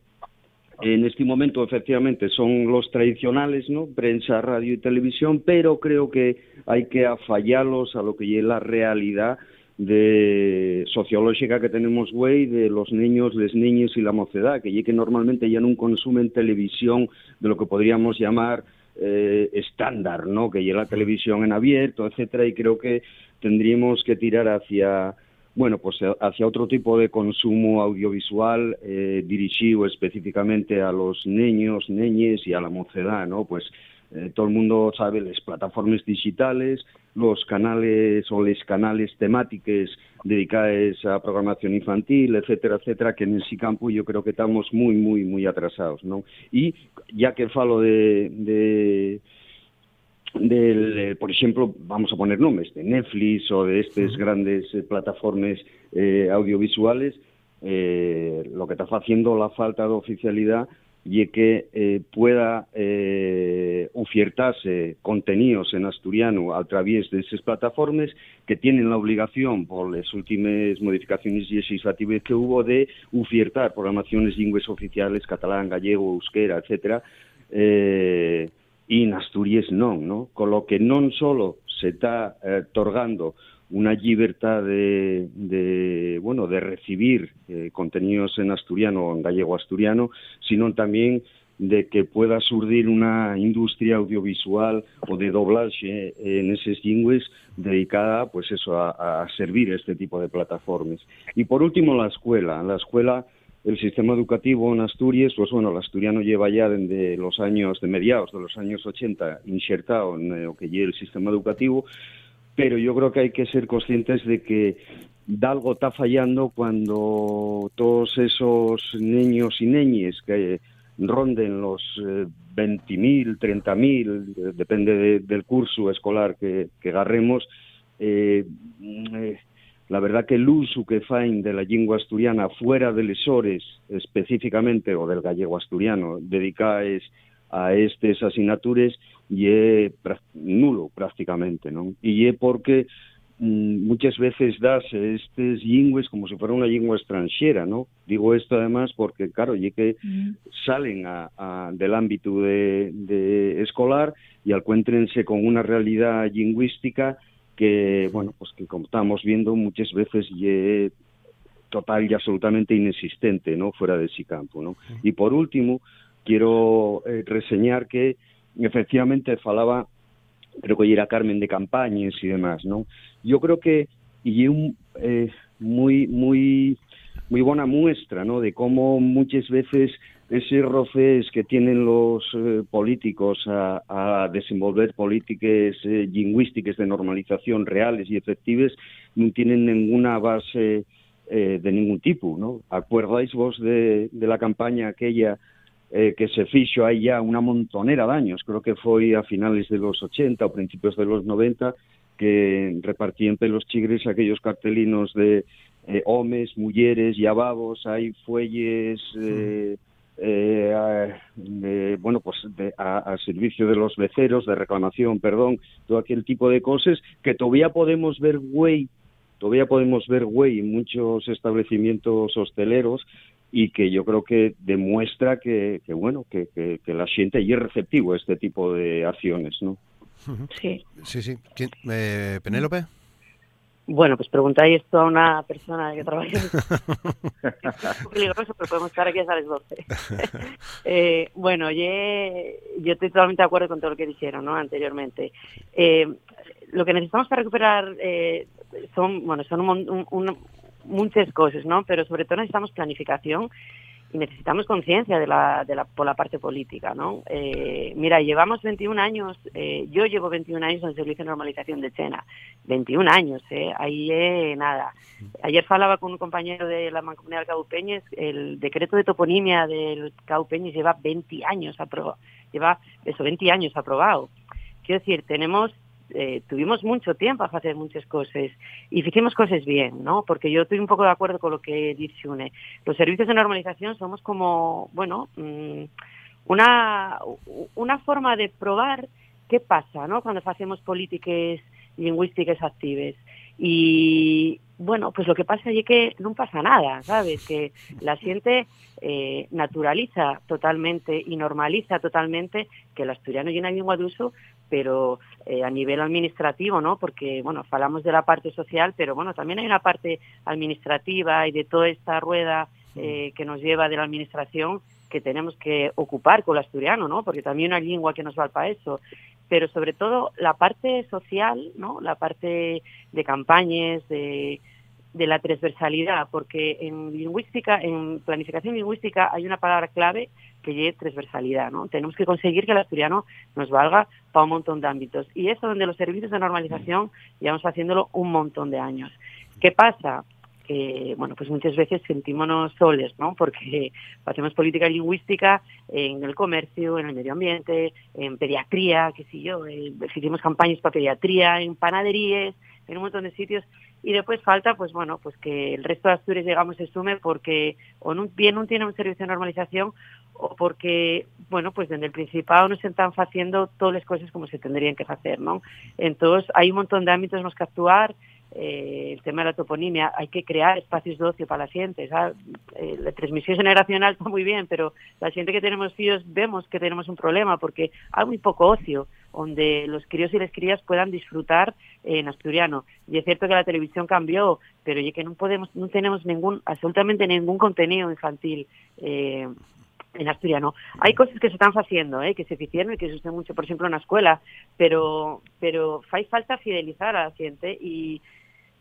en este momento efectivamente son los tradicionales, ¿no? Prensa, radio y televisión, pero creo que hay que afallarlos a lo que es la realidad de sociológica que tenemos güey de los niños, les niñas y la mocedad, que que normalmente ya no consumen televisión de lo que podríamos llamar eh, estándar, ¿no? Que ya la televisión en abierto, etcétera, y creo que tendríamos que tirar hacia bueno, pues eh, hacia otro tipo de consumo audiovisual eh, dirigido específicamente a los niños, niñes y a la mocedad, ¿no? Pues eh, todo el mundo sabe las plataformas digitales, los canales o los canales temáticos dedicados a programación infantil, etcétera, etcétera, que en ese campo yo creo que estamos muy, muy, muy atrasados, ¿no? Y ya que falo de, de del, eh, por ejemplo, vamos a poner nombres, de Netflix o de estas grandes eh, plataformas eh, audiovisuales, eh, lo que está haciendo la falta de oficialidad y que eh, pueda eh, ofertase contenidos en asturiano a través de esas plataformas que tienen la obligación por las últimas modificaciones legislativas que hubo de ofertar programaciones lingües oficiales, catalán, gallego, euskera, etcétera, eh, y en Asturias no, ¿no? Con lo que no solo se está eh, otorgando una libertad de, de, bueno de recibir eh, contenidos en asturiano o en gallego asturiano, sino también de que pueda surgir una industria audiovisual o de doblaje en esas lenguas dedicada pues eso a, a, servir este tipo de plataformas. Y por último la escuela, la escuela el sistema educativo en Asturias, pues bueno, el asturiano lleva ya desde los años de mediados de los años 80 insertado en lo que lleva el sistema educativo, pero yo creo que hay que ser conscientes de que algo está fallando cuando todos esos niños y niñas que ronden los eh, 20.000, 30.000, eh, depende de, del curso escolar que, que agarremos, eh, eh, la verdad que el uso que fain de la lengua asturiana fuera de lesores específicamente o del gallego asturiano dedicadas a estas asignaturas y es nulo prácticamente, ¿no? Y es porque mm, muchas veces das estas lingües como si fuera una lengua extranjera, ¿no? Digo esto además porque, claro, y que mm. salen a, a, del ámbito de, de escolar y encuéntrense con una realidad lingüística que, bueno, pues que como estamos viendo muchas veces y total y absolutamente inexistente, ¿no? Fuera de ese campo, ¿no? Y por último, quiero eh, reseñar que efectivamente falaba, creo que era Carmen de campañas y demás, ¿no? Yo creo que y un eh, muy muy muy buena muestra, ¿no? De cómo muchas veces ese roces que tienen los eh, políticos a, a, desenvolver políticas eh, lingüísticas de normalización reales y efectivas no tienen ninguna base eh, de ningún tipo, ¿no? ¿Acordáis vos de la campaña aquella eh, que se fixo aí ya una montonera de años, creo que foi a finales de los 80 o principios de los 90, que repartían pelos chigres aquellos cartelinos de eh, homes, mulleres ababos, hai fuelles... Eh, eh, de, bueno, pues de, a, a, servicio de los beceros, de reclamación, perdón, todo aquel tipo de cosas que todavía podemos ver, güey, todavía podemos ver, güey, en muchos establecimientos hosteleros y que yo creo que demuestra que, que bueno, que, que, que, la gente y es receptivo a este tipo de acciones, ¿no? Sí. Sí, sí. Eh, ¿Penélope? Bueno, pues preguntáis esto a una persona que trabaja en... es muy peligroso, pero podemos estar aquí hasta las 12. eh, bueno, yo, yo estoy totalmente de acuerdo con todo lo que dijeron ¿no? anteriormente. Eh, lo que necesitamos para recuperar eh, son, bueno, son un, un, un, muchas cosas, ¿no? Pero sobre todo necesitamos planificación y necesitamos conciencia de la, de la, por la parte política, ¿no? Eh, mira, llevamos 21 años, eh, yo llevo 21 años en el Servicio de Normalización de Chena, 21 años, ¿eh? Ahí eh, nada. Ayer falaba con un compañero de la Mancomunidad del Caupeñes, el decreto de toponimia del Caupeñes lleva 20 años aprobado, lleva eso, 20 años aprobado. Quiero decir, tenemos eh, tuvimos mucho tiempo a hacer muchas cosas y hicimos cosas bien, ¿no? Porque yo estoy un poco de acuerdo con lo que dice Une. Los servicios de normalización somos como, bueno, mmm, una, una forma de probar qué pasa, ¿no? Cuando hacemos políticas lingüísticas activas. Y bueno, pues lo que pasa es que no pasa nada, ¿sabes? Que la gente eh, naturaliza totalmente y normaliza totalmente que el asturiano y una lengua de uso, pero eh, a nivel administrativo, ¿no? Porque, bueno, hablamos de la parte social, pero bueno, también hay una parte administrativa y de toda esta rueda eh, que nos lleva de la administración que tenemos que ocupar con el asturiano, ¿no? Porque también hay una lengua que nos va para eso pero sobre todo la parte social, ¿no? La parte de campañas, de, de la transversalidad, porque en lingüística, en planificación lingüística hay una palabra clave que es transversalidad, ¿no? Tenemos que conseguir que el asturiano nos valga para un montón de ámbitos. Y eso donde los servicios de normalización llevamos haciéndolo un montón de años. ¿Qué pasa? que, bueno, pues muchas veces sentímonos soles, ¿no? Porque hacemos política lingüística en el comercio, en el medio ambiente, en pediatría, qué sé yo, eh, hicimos campañas para pediatría, en panaderías, en un montón de sitios, y después falta, pues bueno, pues que el resto de Asturias, digamos, se sume porque o no, bien no tiene un servicio de normalización o porque, bueno, pues desde el Principado no se están haciendo todas las cosas como se tendrían que hacer, ¿no? Entonces, hay un montón de ámbitos los que actuar, eh, el tema de la toponimia, hay que crear espacios de ocio para la gente. Eh, la transmisión generacional está muy bien, pero la gente que tenemos hijos vemos que tenemos un problema porque hay muy poco ocio donde los críos y las crías puedan disfrutar en asturiano. Y es cierto que la televisión cambió, pero ya que no podemos, no tenemos ningún, absolutamente ningún contenido infantil. Eh, en asturiano. Hay cosas que se están haciendo, ¿eh? que se hicieron y que se usan mucho, por ejemplo, en la escuela, pero pero falta fidelizar a la gente y,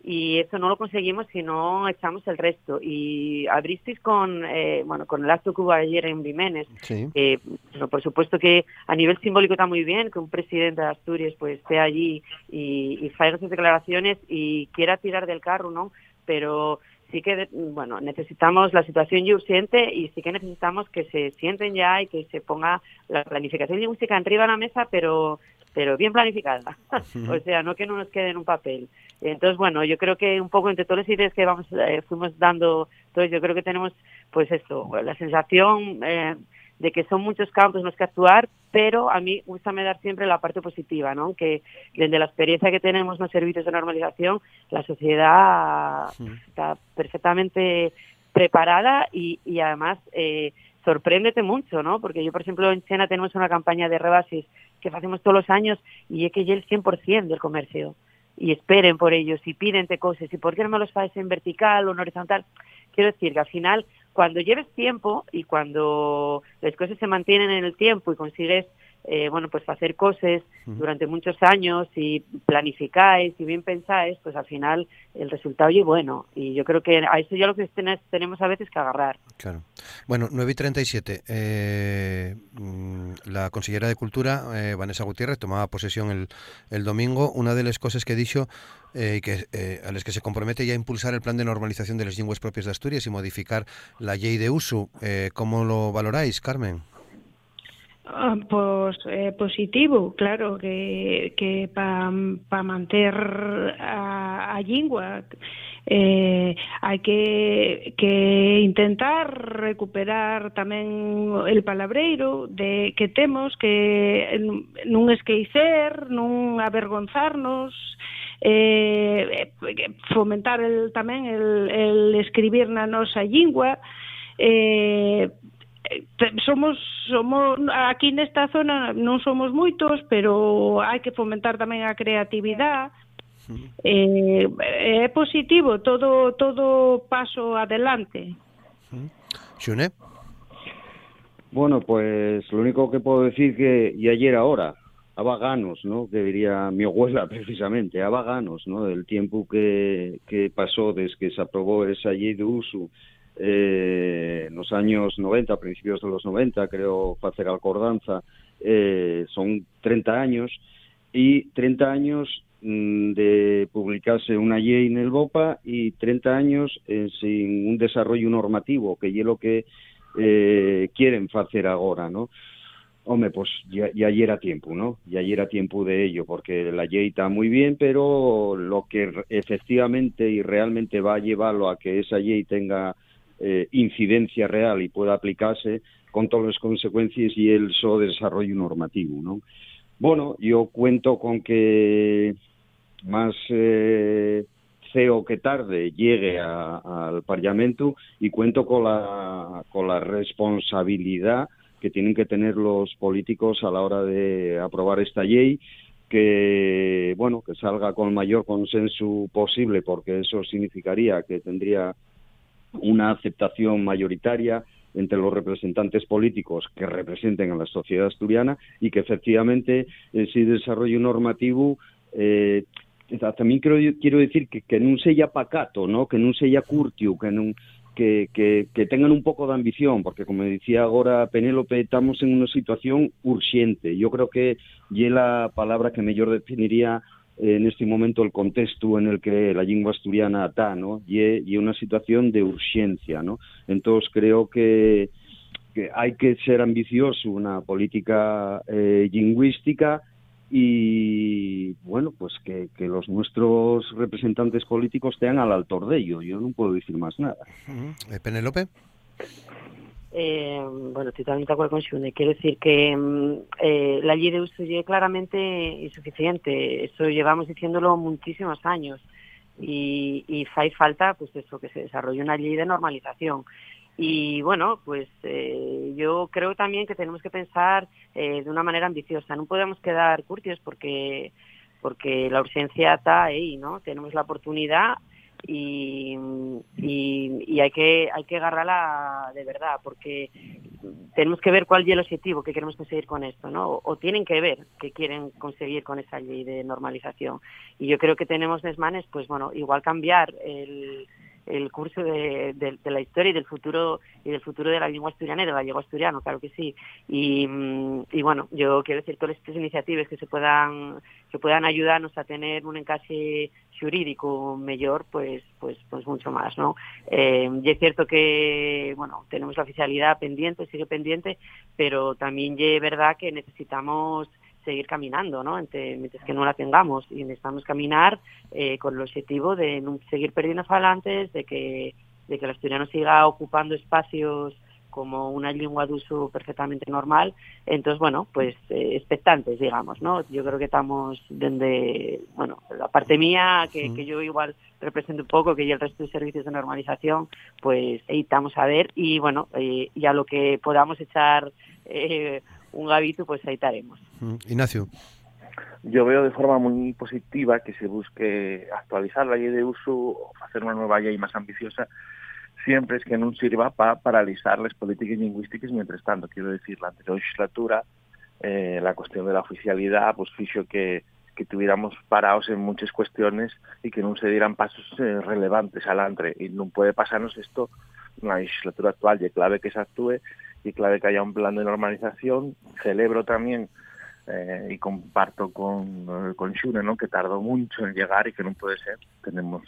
y eso no lo conseguimos si no echamos el resto. Y abristeis con, eh, bueno, con el acto que hubo ayer en Jiménez, Sí. eh, bueno, por supuesto que a nivel simbólico está muy bien que un presidente de Asturias pues esté allí y, y haga sus declaraciones y quiera tirar del carro, ¿no? Pero sí que, bueno, necesitamos la situación ya urgente y sí que necesitamos que se sienten ya y que se ponga la planificación lingüística arriba de la mesa, pero pero bien planificada. o sea, no que no nos quede en un papel. Entonces, bueno, yo creo que un poco entre todas las ideas que vamos eh, fuimos dando, entonces yo creo que tenemos, pues esto, la sensación eh, de que son muchos campos en los que actuar, pero a mí gusta me dar siempre la parte positiva, ¿no? Que desde la experiencia que tenemos en los servicios de normalización, la sociedad está perfectamente preparada y, y además eh, sorpréndete mucho, ¿no? Porque yo, por ejemplo, en Chena tenemos una campaña de rebases que hacemos todos los años y es que ya el 100% del comercio y esperen por ellos y pídente cosas y por qué no me los haces en vertical o en horizontal. Quiero decir que al final, cuando lleves tiempo y cuando las cosas se mantienen en el tiempo y consigues eh, bueno, pues hacer cosas durante muchos años y planificáis y bien pensáis, pues al final el resultado es bueno. Y yo creo que a eso ya lo que ten- tenemos a veces que agarrar. Claro. Bueno, 9 y 37. Eh, mm, la consellera de Cultura, eh, Vanessa Gutiérrez, tomaba posesión el, el domingo. Una de las cosas que he dicho eh, que, eh, a las que se compromete ya a impulsar el plan de normalización de las lenguas propias de Asturias y modificar la ley de uso. Eh, ¿Cómo lo valoráis, Carmen? Ah, pois é eh, positivo, claro, que, que para pa manter a, a lingua eh, hai que, que intentar recuperar tamén el palabreiro de que temos que nun esqueicer, nun avergonzarnos, eh, fomentar el, tamén el, el escribir na nosa lingua, eh, somos somos aquí nesta zona non somos moitos, pero hai que fomentar tamén a creatividade. Eh, é positivo todo todo paso adelante. Xune? Bueno, pues lo único que puedo decir que y ayer ahora, a vaganos, ¿no? Que diría mi abuela precisamente, a vaganos, ¿no? El tiempo que, que pasó desde que se aprobó esa ley de uso eh, en los años 90, a principios de los 90, creo, hacer alcordanza, eh, son 30 años, y 30 años mm, de publicarse una ley en el BOPA y 30 años eh, sin un desarrollo normativo, que es lo que eh, quieren hacer ahora, ¿no? Hombre, pues ya, ya era tiempo, ¿no? Ya era tiempo de ello, porque la ley está muy bien, pero lo que efectivamente y realmente va a llevarlo a que esa ley tenga eh, incidencia real y pueda aplicarse con todas las consecuencias y el desarrollo normativo, ¿no? Bueno, yo cuento con que más eh, feo que tarde llegue al Parlamento y cuento con la, con la responsabilidad que tienen que tener los políticos a la hora de aprobar esta ley que bueno que salga con el mayor consenso posible porque eso significaría que tendría una aceptación mayoritaria entre los representantes políticos que representen a la sociedad asturiana y que efectivamente ese desarrollo normativo eh, también quiero, quiero decir que, que non sella pacato, ¿no? que non sella curtiu, que que, que, tengan un pouco de ambición, porque como decía agora Penélope, estamos en unha situación urxente. Yo creo que é la palabra que mellor definiría eh, en este momento el contexto en el que la lengua asturiana está, ¿no? Y y é unha situación de urxencia, ¿no? Entonces creo que, hai que ser ambicioso una política eh, lingüística y bueno, pues que, los nuestros representantes políticos estén al altor de ello. Yo no puedo decir más nada. Uh Penélope. Eh, bueno, totalmente de acuerdo con Xune. Quiero decir que mm, eh, la ley de uso es claramente insuficiente. Eso llevamos diciéndolo muchísimos años. Y, y hay falta, pues eso, que se desarrolle una ley de normalización. Y bueno, pues eh, yo creo también que tenemos que pensar eh, de una manera ambiciosa. No podemos quedar curtios porque porque la urgencia está ahí, ¿no? Tenemos la oportunidad y, y, hay que hay que agarrarla de verdad porque tenemos que ver cuál es el objetivo que queremos conseguir con esto, ¿no? O, tienen que ver qué quieren conseguir con esa ley de normalización. Y yo creo que tenemos desmanes, pues bueno, igual cambiar el el curso de, de, la historia y del futuro y del futuro de la lengua asturiana y de la lengua asturiana, claro que sí. Y, y bueno, yo quiero decir todas estas iniciativas que se puedan que puedan ayudarnos a tener un encaje jurídico mejor, pues pues pues mucho más, ¿no? Eh, y es cierto que bueno tenemos la oficialidad pendiente, sigue pendiente, pero también es verdad que necesitamos seguir caminando, ¿no? mientras que no la tengamos y necesitamos caminar eh, con el objetivo de no seguir perdiendo falantes, de que de que el asturiano siga ocupando espacios como una lengua de uso perfectamente normal. Entonces, bueno, pues eh, expectantes, digamos, ¿no? Yo creo que estamos desde, bueno, la parte mía, que, que yo igual represento un poco, que ya el resto de servicios de normalización, pues ahí estamos a ver y, bueno, eh, ya lo que podamos echar eh, un hábito, pues ahí estaremos. Ignacio. Yo veo de forma muy positiva que se busque actualizar la ley de uso o hacer una nueva ley más ambiciosa siempre es que no sirva para paralizar las políticas lingüísticas mientras tanto. Quiero decir, la anterior legislatura, eh, la cuestión de la oficialidad, pues fijo que, que tuviéramos parados en muchas cuestiones y que no se dieran pasos eh, relevantes adelante. Y no puede pasarnos esto en la legislatura actual. Y clave que se actúe y clave que haya un plan de normalización. Celebro también eh, y comparto con, con Shune, ¿no? que tardó mucho en llegar y que no puede ser. Tenemos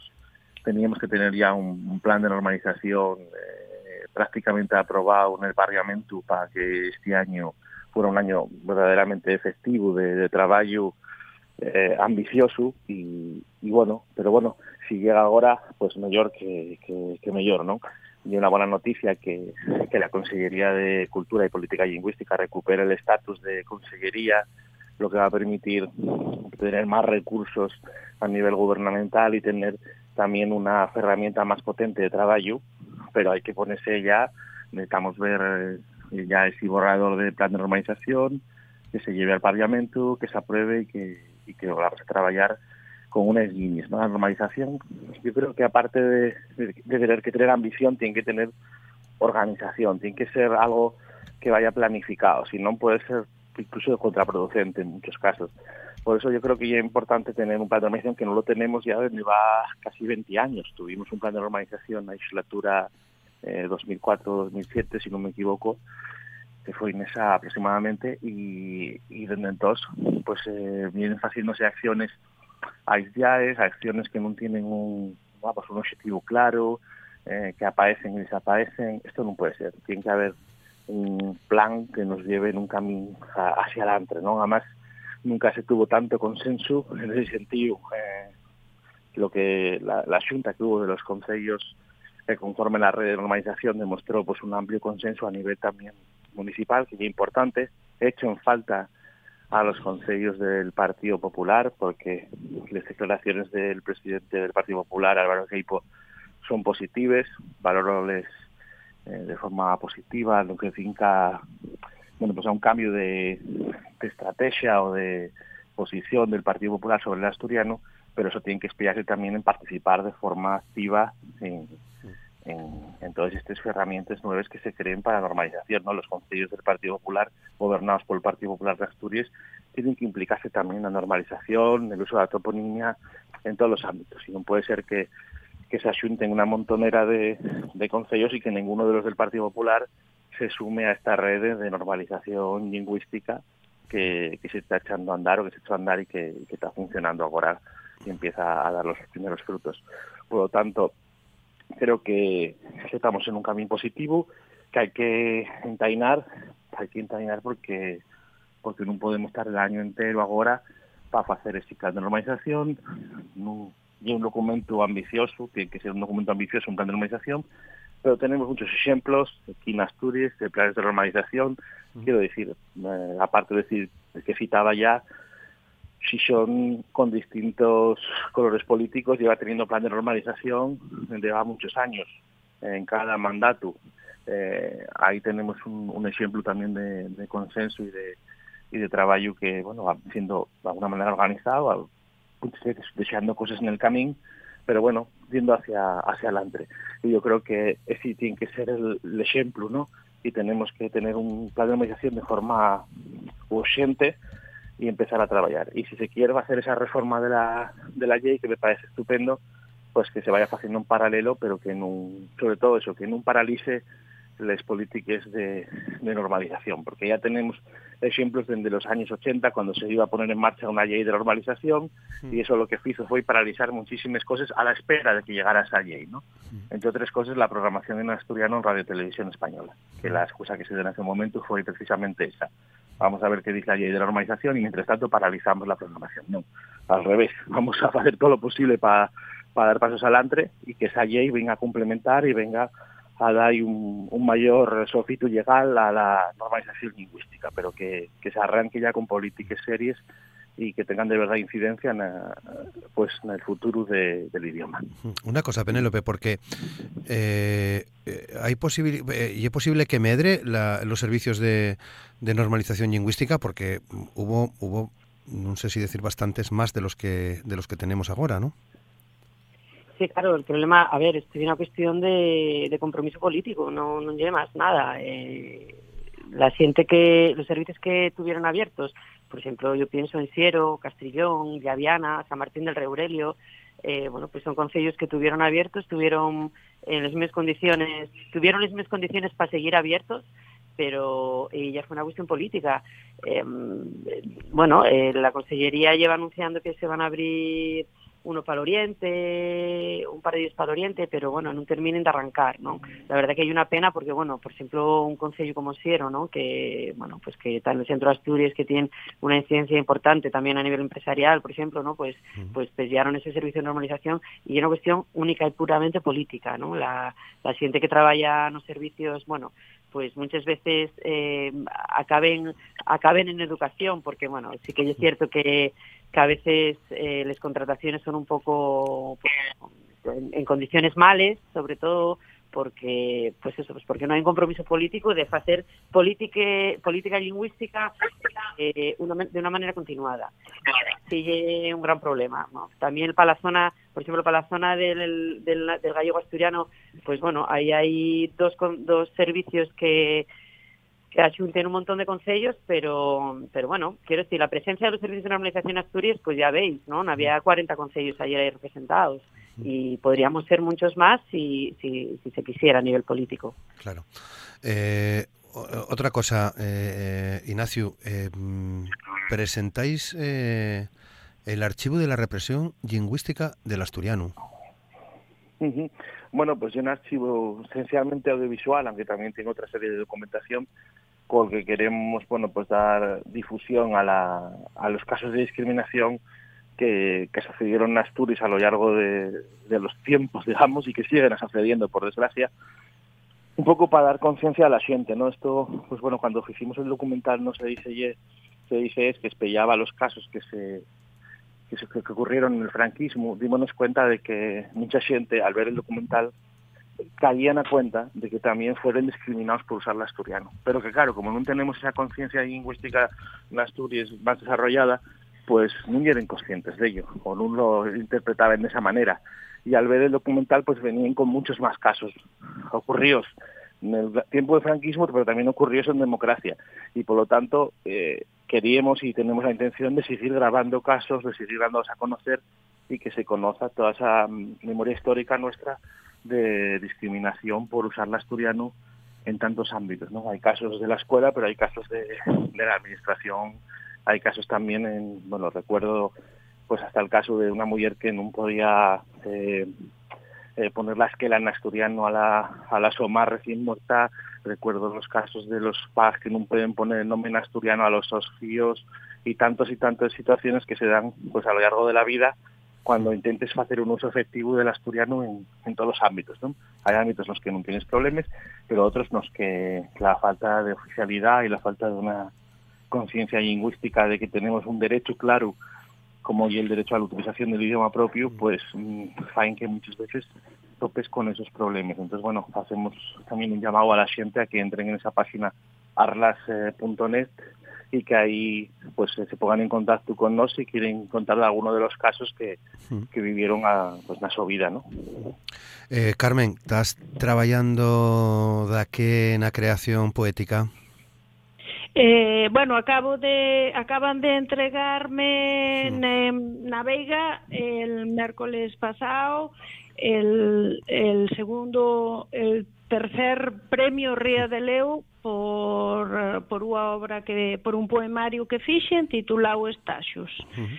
teníamos que tener ya un, plan de normalización eh, prácticamente aprobado en el Parlamento para que este año fuera un año verdaderamente efectivo de, trabajo eh, ambicioso y, bueno, pero bueno, si llega ahora, pues mejor que, que, mejor, ¿no? Y una buena noticia que, que la Consellería de Cultura y Política Lingüística recupere el estatus de Consellería, lo que va a permitir tener más recursos a nivel gubernamental y tener también una herramienta más potente de trabajo, pero hay que ponerse ya, necesitamos ver eh, ya ese borrador de plan de normalización, que se lleve al Parlamento, que se apruebe y que, y que vamos a trabajar con unas líneas. ¿no? La normalización, yo creo que aparte de, tener que tener ambición, tiene que tener organización, tiene que ser algo que vaya planificado, si no puede ser incluso contraproducente en muchos casos. Por eso yo creo que es importante tener un plan de normalización que no lo tenemos ya desde va casi 20 años. Tuvimos un plan de normalización en la legislatura eh, 2004-2007, si no me equivoco, que fue en esa aproximadamente, y, y desde entonces pues eh, vienen haciéndose acciones aisladas, acciones que no tienen un, pues, un objetivo claro, eh, que aparecen y desaparecen. Esto no puede ser. Tiene que haber un plan que nos lleve en un camino hacia adelante, ¿no? Además, nunca se tuvo tanto consenso en ese sentido. Eh, lo que la, la Junta que hubo de los consejos que conforme la red de normalización demostró pues un amplio consenso a nivel también municipal, que es importante, hecho en falta a los consejos del Partido Popular, porque las declaraciones del presidente del Partido Popular, Álvaro Queipo, son positivas, valoroles eh, de forma positiva, lo que finca bueno, pues a un cambio de, estrategia o de posición del Partido Popular sobre el asturiano, pero eso tiene que inspirarse también en participar de forma activa en, en, todas estas herramientas nuevas que se creen para normalización. ¿no? Los consejos del Partido Popular, gobernados por el Partido Popular de Asturias, tienen que implicarse también en la normalización, el uso de la toponimia en todos los ámbitos. Y no puede ser que, que se asunten una montonera de, de consejos y que ninguno de los del Partido Popular se sume a esta red de normalización lingüística que, se está echando a andar o que se echó a andar y que, está funcionando ahora y empieza a dar los primeros frutos. Por lo tanto, creo que estamos en un camino positivo, que hay que entainar, hay que entainar porque porque non podemos estar el año entero agora para facer ese plan de normalización, non, é un documento ambicioso, tiene que ser un documento ambicioso, un plan de normalización, pero tenemos muchos ejemplos aquí en Asturias de planes de normalización, quiero decir, eh, aparte de decir el que citaba ya, si son con distintos colores políticos, lleva teniendo plan de normalización desde hace muchos años, en cada mandato. Eh, ahí tenemos un, un ejemplo también de, de, consenso y de, y de trabajo que bueno va siendo de alguna manera organizado, deseando cosas en el camino, pero bueno, yendo hacia hacia adelante. Y yo creo que ese tiene que ser el, el ejemplo, ¿no? Y tenemos que tener un plan de normalización de forma urgente y empezar a trabajar. Y si se quiere va a hacer esa reforma de la, de la ley, que me parece estupendo, pues que se vaya haciendo en paralelo, pero que no, sobre todo eso, que no paralice las políticas de, de, normalización, porque ya tenemos ejemplos desde los años 80 cuando se iba a poner en marcha una ley de normalización y eso lo que hizo fue paralizar muchísimas cosas a la espera de que llegara esa ley, ¿no? Mm. Entre otras cosas la programación en asturiano en Radio Televisión Española, que la excusa que se dio en ese momento fue precisamente esa. Vamos a ver qué dice la ley de normalización y mientras tanto paralizamos la programación. No, al revés, vamos a hacer todo lo posible para, dar pasos adelante y que esa ley venga a complementar y venga a dar un, mayor sofito legal a la normalización lingüística, pero que, que se arranque ya con políticas serias y que tengan de verdad incidencia en, pues, en el futuro de, del idioma. Una cosa, Penélope, porque eh, hay posibil eh, y es posible que medre la, los servicios de, de normalización lingüística porque hubo hubo no sé si decir bastantes más de los que de los que tenemos ahora, ¿no? Sí, claro, el problema, a ver, esto es una cuestión de, de compromiso político, no, no lleva más nada. Eh, la gente que, los servicios que tuvieron abiertos, por ejemplo, yo pienso en Siero, Castrillón, Llaviana, San Martín del Reurelio, eh, bueno, pues son concellos que tuvieron abiertos, tuvieron en las mismas condiciones, tuvieron las mismas condiciones para seguir abiertos, pero eh, ya fue una cuestión política. Eh, bueno, la Consellería lleva anunciando que se van a abrir uno para el oriente, un par de días para el oriente, pero bueno, no terminen de arrancar, ¿no? La verdad que hay una pena porque, bueno, por ejemplo, un concello como Siero, ¿no? Que, bueno, pues que está en el centro de Asturias, que tiene una incidencia importante también a nivel empresarial, por ejemplo, ¿no? Pues, pues pellaron ese servicio de normalización y es una cuestión única y puramente política, ¿no? La, la gente que trabaja en los servicios, bueno, pues muchas veces eh, acaben acaben en educación porque bueno sí que es cierto que que a veces eh, las contrataciones son un poco en, condiciones males, sobre todo porque pues eso, pues porque no hay un compromiso político de hacer política política lingüística eh, de una manera continuada. Sigue un gran problema. También para la zona, por ejemplo, para la zona del, del, del gallego asturiano, pues bueno, ahí hay dos, dos servicios que que achunten un montón de concellos, pero pero bueno, quiero decir, la presencia de los servicios de normalización Asturias, pues ya veis, ¿no? Había 40 concellos ayer ahí representados y podríamos ser muchos más si, si, si se quisiera a nivel político. Claro. Eh, otra cosa, eh, Ignacio, eh, presentáis eh, el archivo de la represión lingüística del asturiano. Uh -huh. Bueno, pues un archivo esencialmente audiovisual, aunque también tiene otra serie de documentación, con que queremos bueno pues dar difusión a, la, a los casos de discriminación que, que sucedieron en Asturias a lo largo de, de los tiempos, digamos, y que siguen sucediendo, por desgracia, un poco para dar conciencia a la gente, ¿no? Esto, pues bueno, cuando hicimos el documental no se dice se dice es que espellaba los casos que se que, que ocurrieron en el franquismo, dimos cuenta de que mucha gente al ver el documental caían a cuenta de que también fueron discriminados por usar el asturiano. Pero que claro, como no tenemos esa conciencia lingüística en Asturias más desarrollada, pues no eran conscientes de ello, o no lo interpretaban de esa manera. Y al ver el documental, pues venían con muchos más casos ocurridos en el tiempo del franquismo, pero también ocurridos en democracia. Y por lo tanto, eh, queríamos y tenemos la intención de seguir grabando casos, de seguir dándolos a conocer y que se conozca toda esa memoria histórica nuestra de discriminación por usar el asturiano en tantos ámbitos. ¿no? Hay casos de la escuela, pero hay casos de, de la administración, hay casos también en, bueno, recuerdo pues hasta el caso de una mujer que no podía eh, eh, poner la esquela en asturiano a la, a la soma recién muerta. Recuerdo los casos de los PAS que no pueden poner el nombre en asturiano a los osfíos y tantos y tantas situaciones que se dan pues a lo largo de la vida cuando intentes hacer un uso efectivo del asturiano en, en todos los ámbitos. ¿no? Hay ámbitos en los que no tienes problemas, pero otros en los que la falta de oficialidad y la falta de una conciencia lingüística de que tenemos un derecho claro como y el derecho a la utilización del idioma propio, pues saben que muchas veces topes con esos problemas. Entonces, bueno, hacemos también un llamado a la gente a que entren en esa página arlas.net y que ahí pues se pongan en contacto con nosotros si quieren contar alguno de los casos que, que vivieron a, pues, na su vida, ¿no? Eh, Carmen, estás trabajando de aquí en la creación poética? Eh, bueno, acabo de acaban de entregarme en na Veiga el miércoles pasado el, el segundo el tercer premio Ría de Leu por por unha obra que por un poemario que fixen titulado Estaxos. Uh -huh.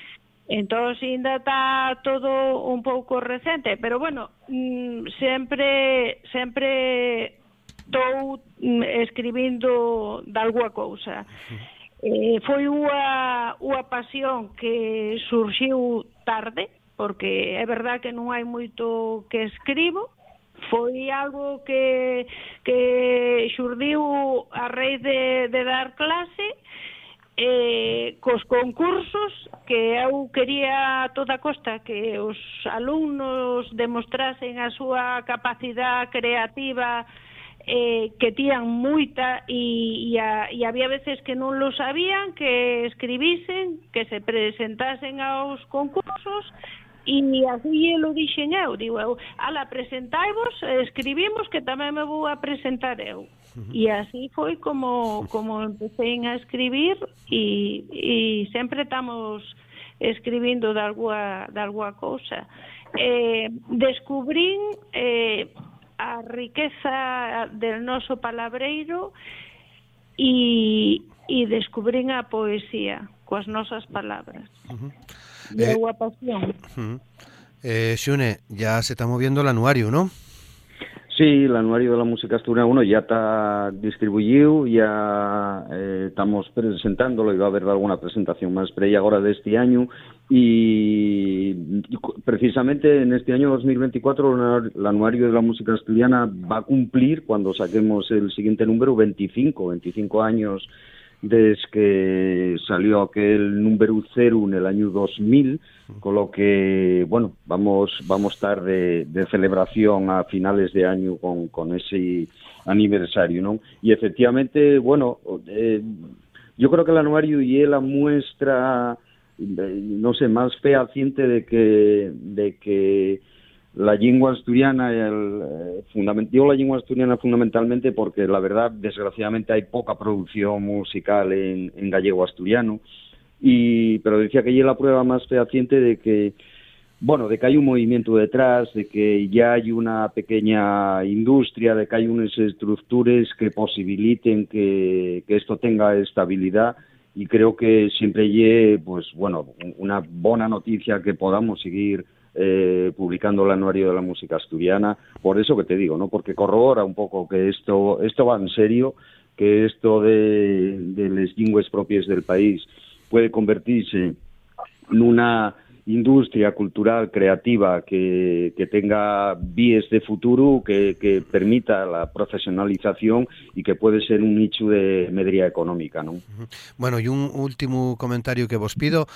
Entón, ainda está todo un pouco recente, pero bueno, mm, sempre sempre estou mm, escribindo de cousa. Eh, foi unha, unha pasión que surxiu tarde, porque é verdad que non hai moito que escribo, foi algo que, que xurdiu a raíz de, de dar clase, eh, cos concursos que eu quería a toda costa que os alumnos demostrasen a súa capacidade creativa eh, que tían moita e, e, a, e había veces que non lo sabían, que escribisen, que se presentasen aos concursos e así lo dixen eu, digo eu, ala, presentaivos, escribimos que tamén me vou a presentar eu. E así foi como, como empecé a escribir e, e sempre estamos escribindo de algua, de algua cousa. Eh, descubrín eh, a riqueza del noso palabreiro e, e descubrín a poesía coas nosas palabras. Uh -huh. E eh, a pasión. Uh -huh. eh, Xune, ya se está moviendo el anuario, ¿no? Sí, el anuario de la música asturiana, bueno, ya está distribuido, ya eh, estamos presentándolo y va a haber alguna presentación más pre ahora de este año. Y, y precisamente en este año 2024 el anuario de la música asturiana va a cumplir cuando saquemos el siguiente número 25, 25 años desde que salió aquel número cero en el año 2000, con lo que, bueno, vamos, vamos a estar de, celebración a finales de año con, con ese aniversario, ¿no? Y efectivamente, bueno, eh, yo creo que el anuario y la muestra, eh, no sé, más fehaciente de que, de que la lengua asturiana, el, eh, digo la lengua asturiana fundamentalmente porque la verdad, desgraciadamente, hay poca producción musical en, gallego asturiano, y, pero decía que ya la prueba más fehaciente de que, bueno, de que hay un movimiento detrás, de que ya hay una pequeña industria, de que hay unas estructuras que posibiliten que, que esto tenga estabilidad, y creo que siempre hay, pues, bueno, una buena noticia que podamos seguir eh, publicando el anuario de la música asturiana, por eso que te digo, ¿no? Porque corrobora un poco que esto, esto va en serio, que esto de, de las lingües propias del país puede convertirse en una industria cultural creativa que, que tenga vías de futuro, que, que, permita la profesionalización y que puede ser un nicho de medida económica. ¿no? Bueno, y un último comentario que vos pido,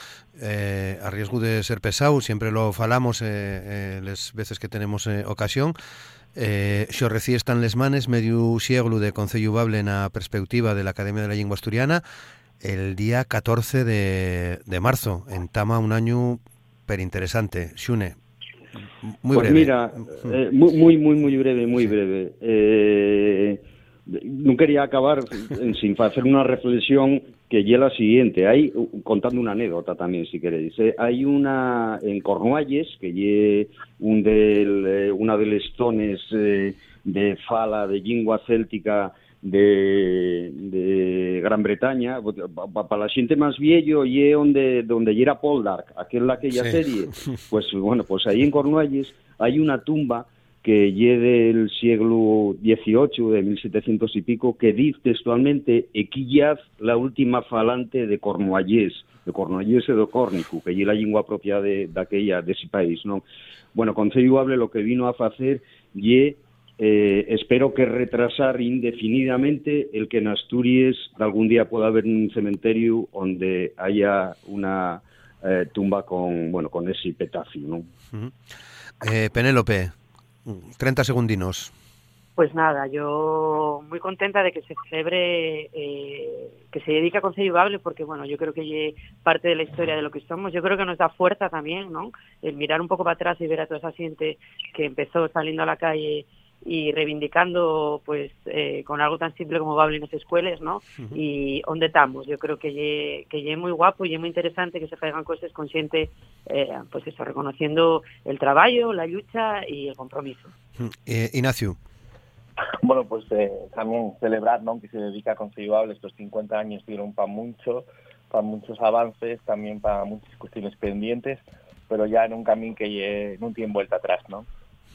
eh, a riesgo de ser pesado, siempre lo falamos eh, eh, las veces que tenemos eh, ocasión, Eh, xo recién están les manes medio xieglo de Concello Bable na perspectiva de la Academia de la Lengua Asturiana el día 14 de, de marzo, en Tama un año interesante. Xune, muy pues breve. mira, eh, muy, muy, muy, breve, muy breve. Eh, non quería acabar sin hacer una reflexión que lle la siguiente. Hay, contando una anécdota también, si queréis. Eh, hay una en Cornualles, que lle un del, eh, una de les zones eh, de fala de lingua céltica de, de Gran Bretaña, para la xente máis viejo y onde donde era Poldark, aquel aquella sí. serie, pues bueno, pues ahí en Cornualles hay una tumba que lle del siglo XVIII, de 1700 y pico, que dice textualmente equillaz la última falante de Cornualles, de Cornualles e do Córnico, que lle la lingua propia de, daquella, de ese país, non? Bueno, Concello Hable lo que vino a facer lle eh, espero que retrasar indefinidamente el que en Asturias algún día pueda haber un cementerio donde haya una eh, tumba con bueno con ese epitafio, ¿no? Uh -huh. eh, Penélope, 30 segundinos. Pues nada, yo muy contenta de que se celebre, eh, que se dedica a Consejo Bable, porque bueno, yo creo que parte de la historia de lo que somos, yo creo que nos da fuerza también, ¿no? El mirar un poco para atrás y ver a toda esa gente que empezó saliendo a la calle y reivindicando pues eh, con algo tan simple como Bable en las escuelas, ¿no? Uh -huh. Y donde estamos, yo creo que lle, que lle muy guapo y es muy interesante que se hagan cosas con xente eh, pues eso, reconociendo el trabajo, la lucha y el compromiso. Eh, Ignacio. Bueno, pues eh, también celebrar ¿no? que se dedica a Concebable estos 50 años dieron para mucho, para muchos avances, también para muchas cuestiones pendientes, pero ya en un camino que lle, no tiene vuelta atrás, ¿no?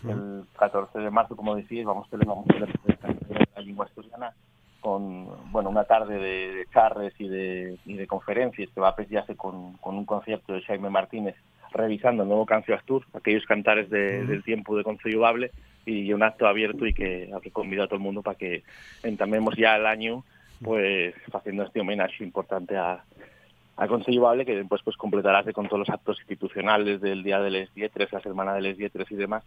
El 14 de marzo, como decís, vamos a celebrar la lengua asturiana con bueno una tarde de, de charres y de, y de conferencias que va a apreciarse con, con un concierto de Jaime Martínez revisando el nuevo Cancio Astur, aquellos cantares de, del tiempo de Concello Bable, y un acto abierto y que, que convido a todo el mundo para que entamemos ya el año pues haciendo este homenaje importante a, a que después pues completará con todos los actos institucionales del Día de les Dietres, la Semana de les Dietres y demás,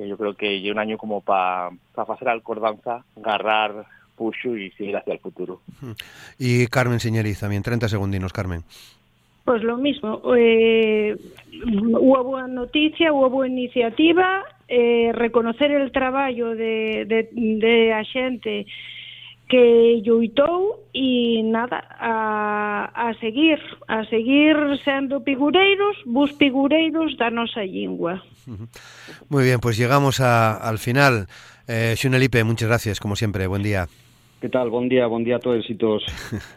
que yo creo que lle un año como para pa facer alcordanza, agarrar puxo e seguir hacia el futuro. E Carmen Señeriz tamén, 30 segundinos, Carmen. Pues lo mismo, eh, hubo boa noticia, hubo boa iniciativa, eh, reconocer el traballo de, de, de a xente que lluitou e nada, a, a seguir, a seguir sendo figureiros, bus figureiros da nosa lingua. Muy bien, pues llegamos a, al final. Eh, Xunelipe, muchas gracias, como siempre, buen día. ¿Qué tal? Buen día, buen día a todos y todos.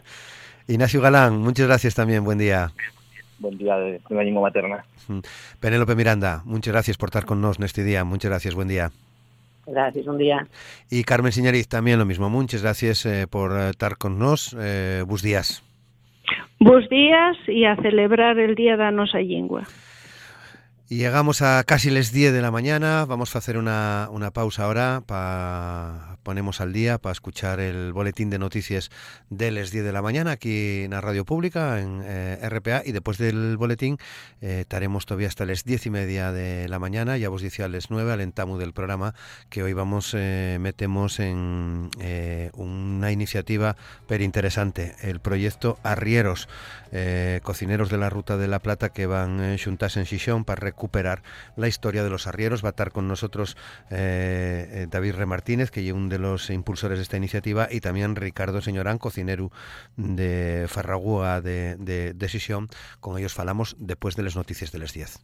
Ignacio Galán, muchas gracias también, buen día. Buen día de, de la lengua materna. Penélope Miranda, muchas gracias por estar con nos neste día, muchas gracias, buen día. Gracias, un día. Y Carmen Señoriz, también lo mismo, muchas gracias eh, por estar con nos, eh, bus días. Bus días y a celebrar el Día da Nosa Lingua. Llegamos a casi las 10 de la mañana. Vamos a hacer una, una pausa ahora. Pa, ponemos al día para escuchar el boletín de noticias de las 10 de la mañana aquí en la radio pública, en eh, RPA. Y después del boletín eh, estaremos todavía hasta las 10 y media de la mañana. Ya vos decía a las 9 al entamu del programa que hoy vamos, eh, metemos en eh, una iniciativa pero interesante. El proyecto Arrieros, eh, cocineros de la Ruta de la Plata que van eh, en Xixón para recuperar la historia de los arrieros. Va a estar con nosotros eh, David Remartínez, que es uno de los impulsores de esta iniciativa, y también Ricardo Señorán, cocinero de Farragúa de, de. Con ellos falamos después de las noticias de las 10.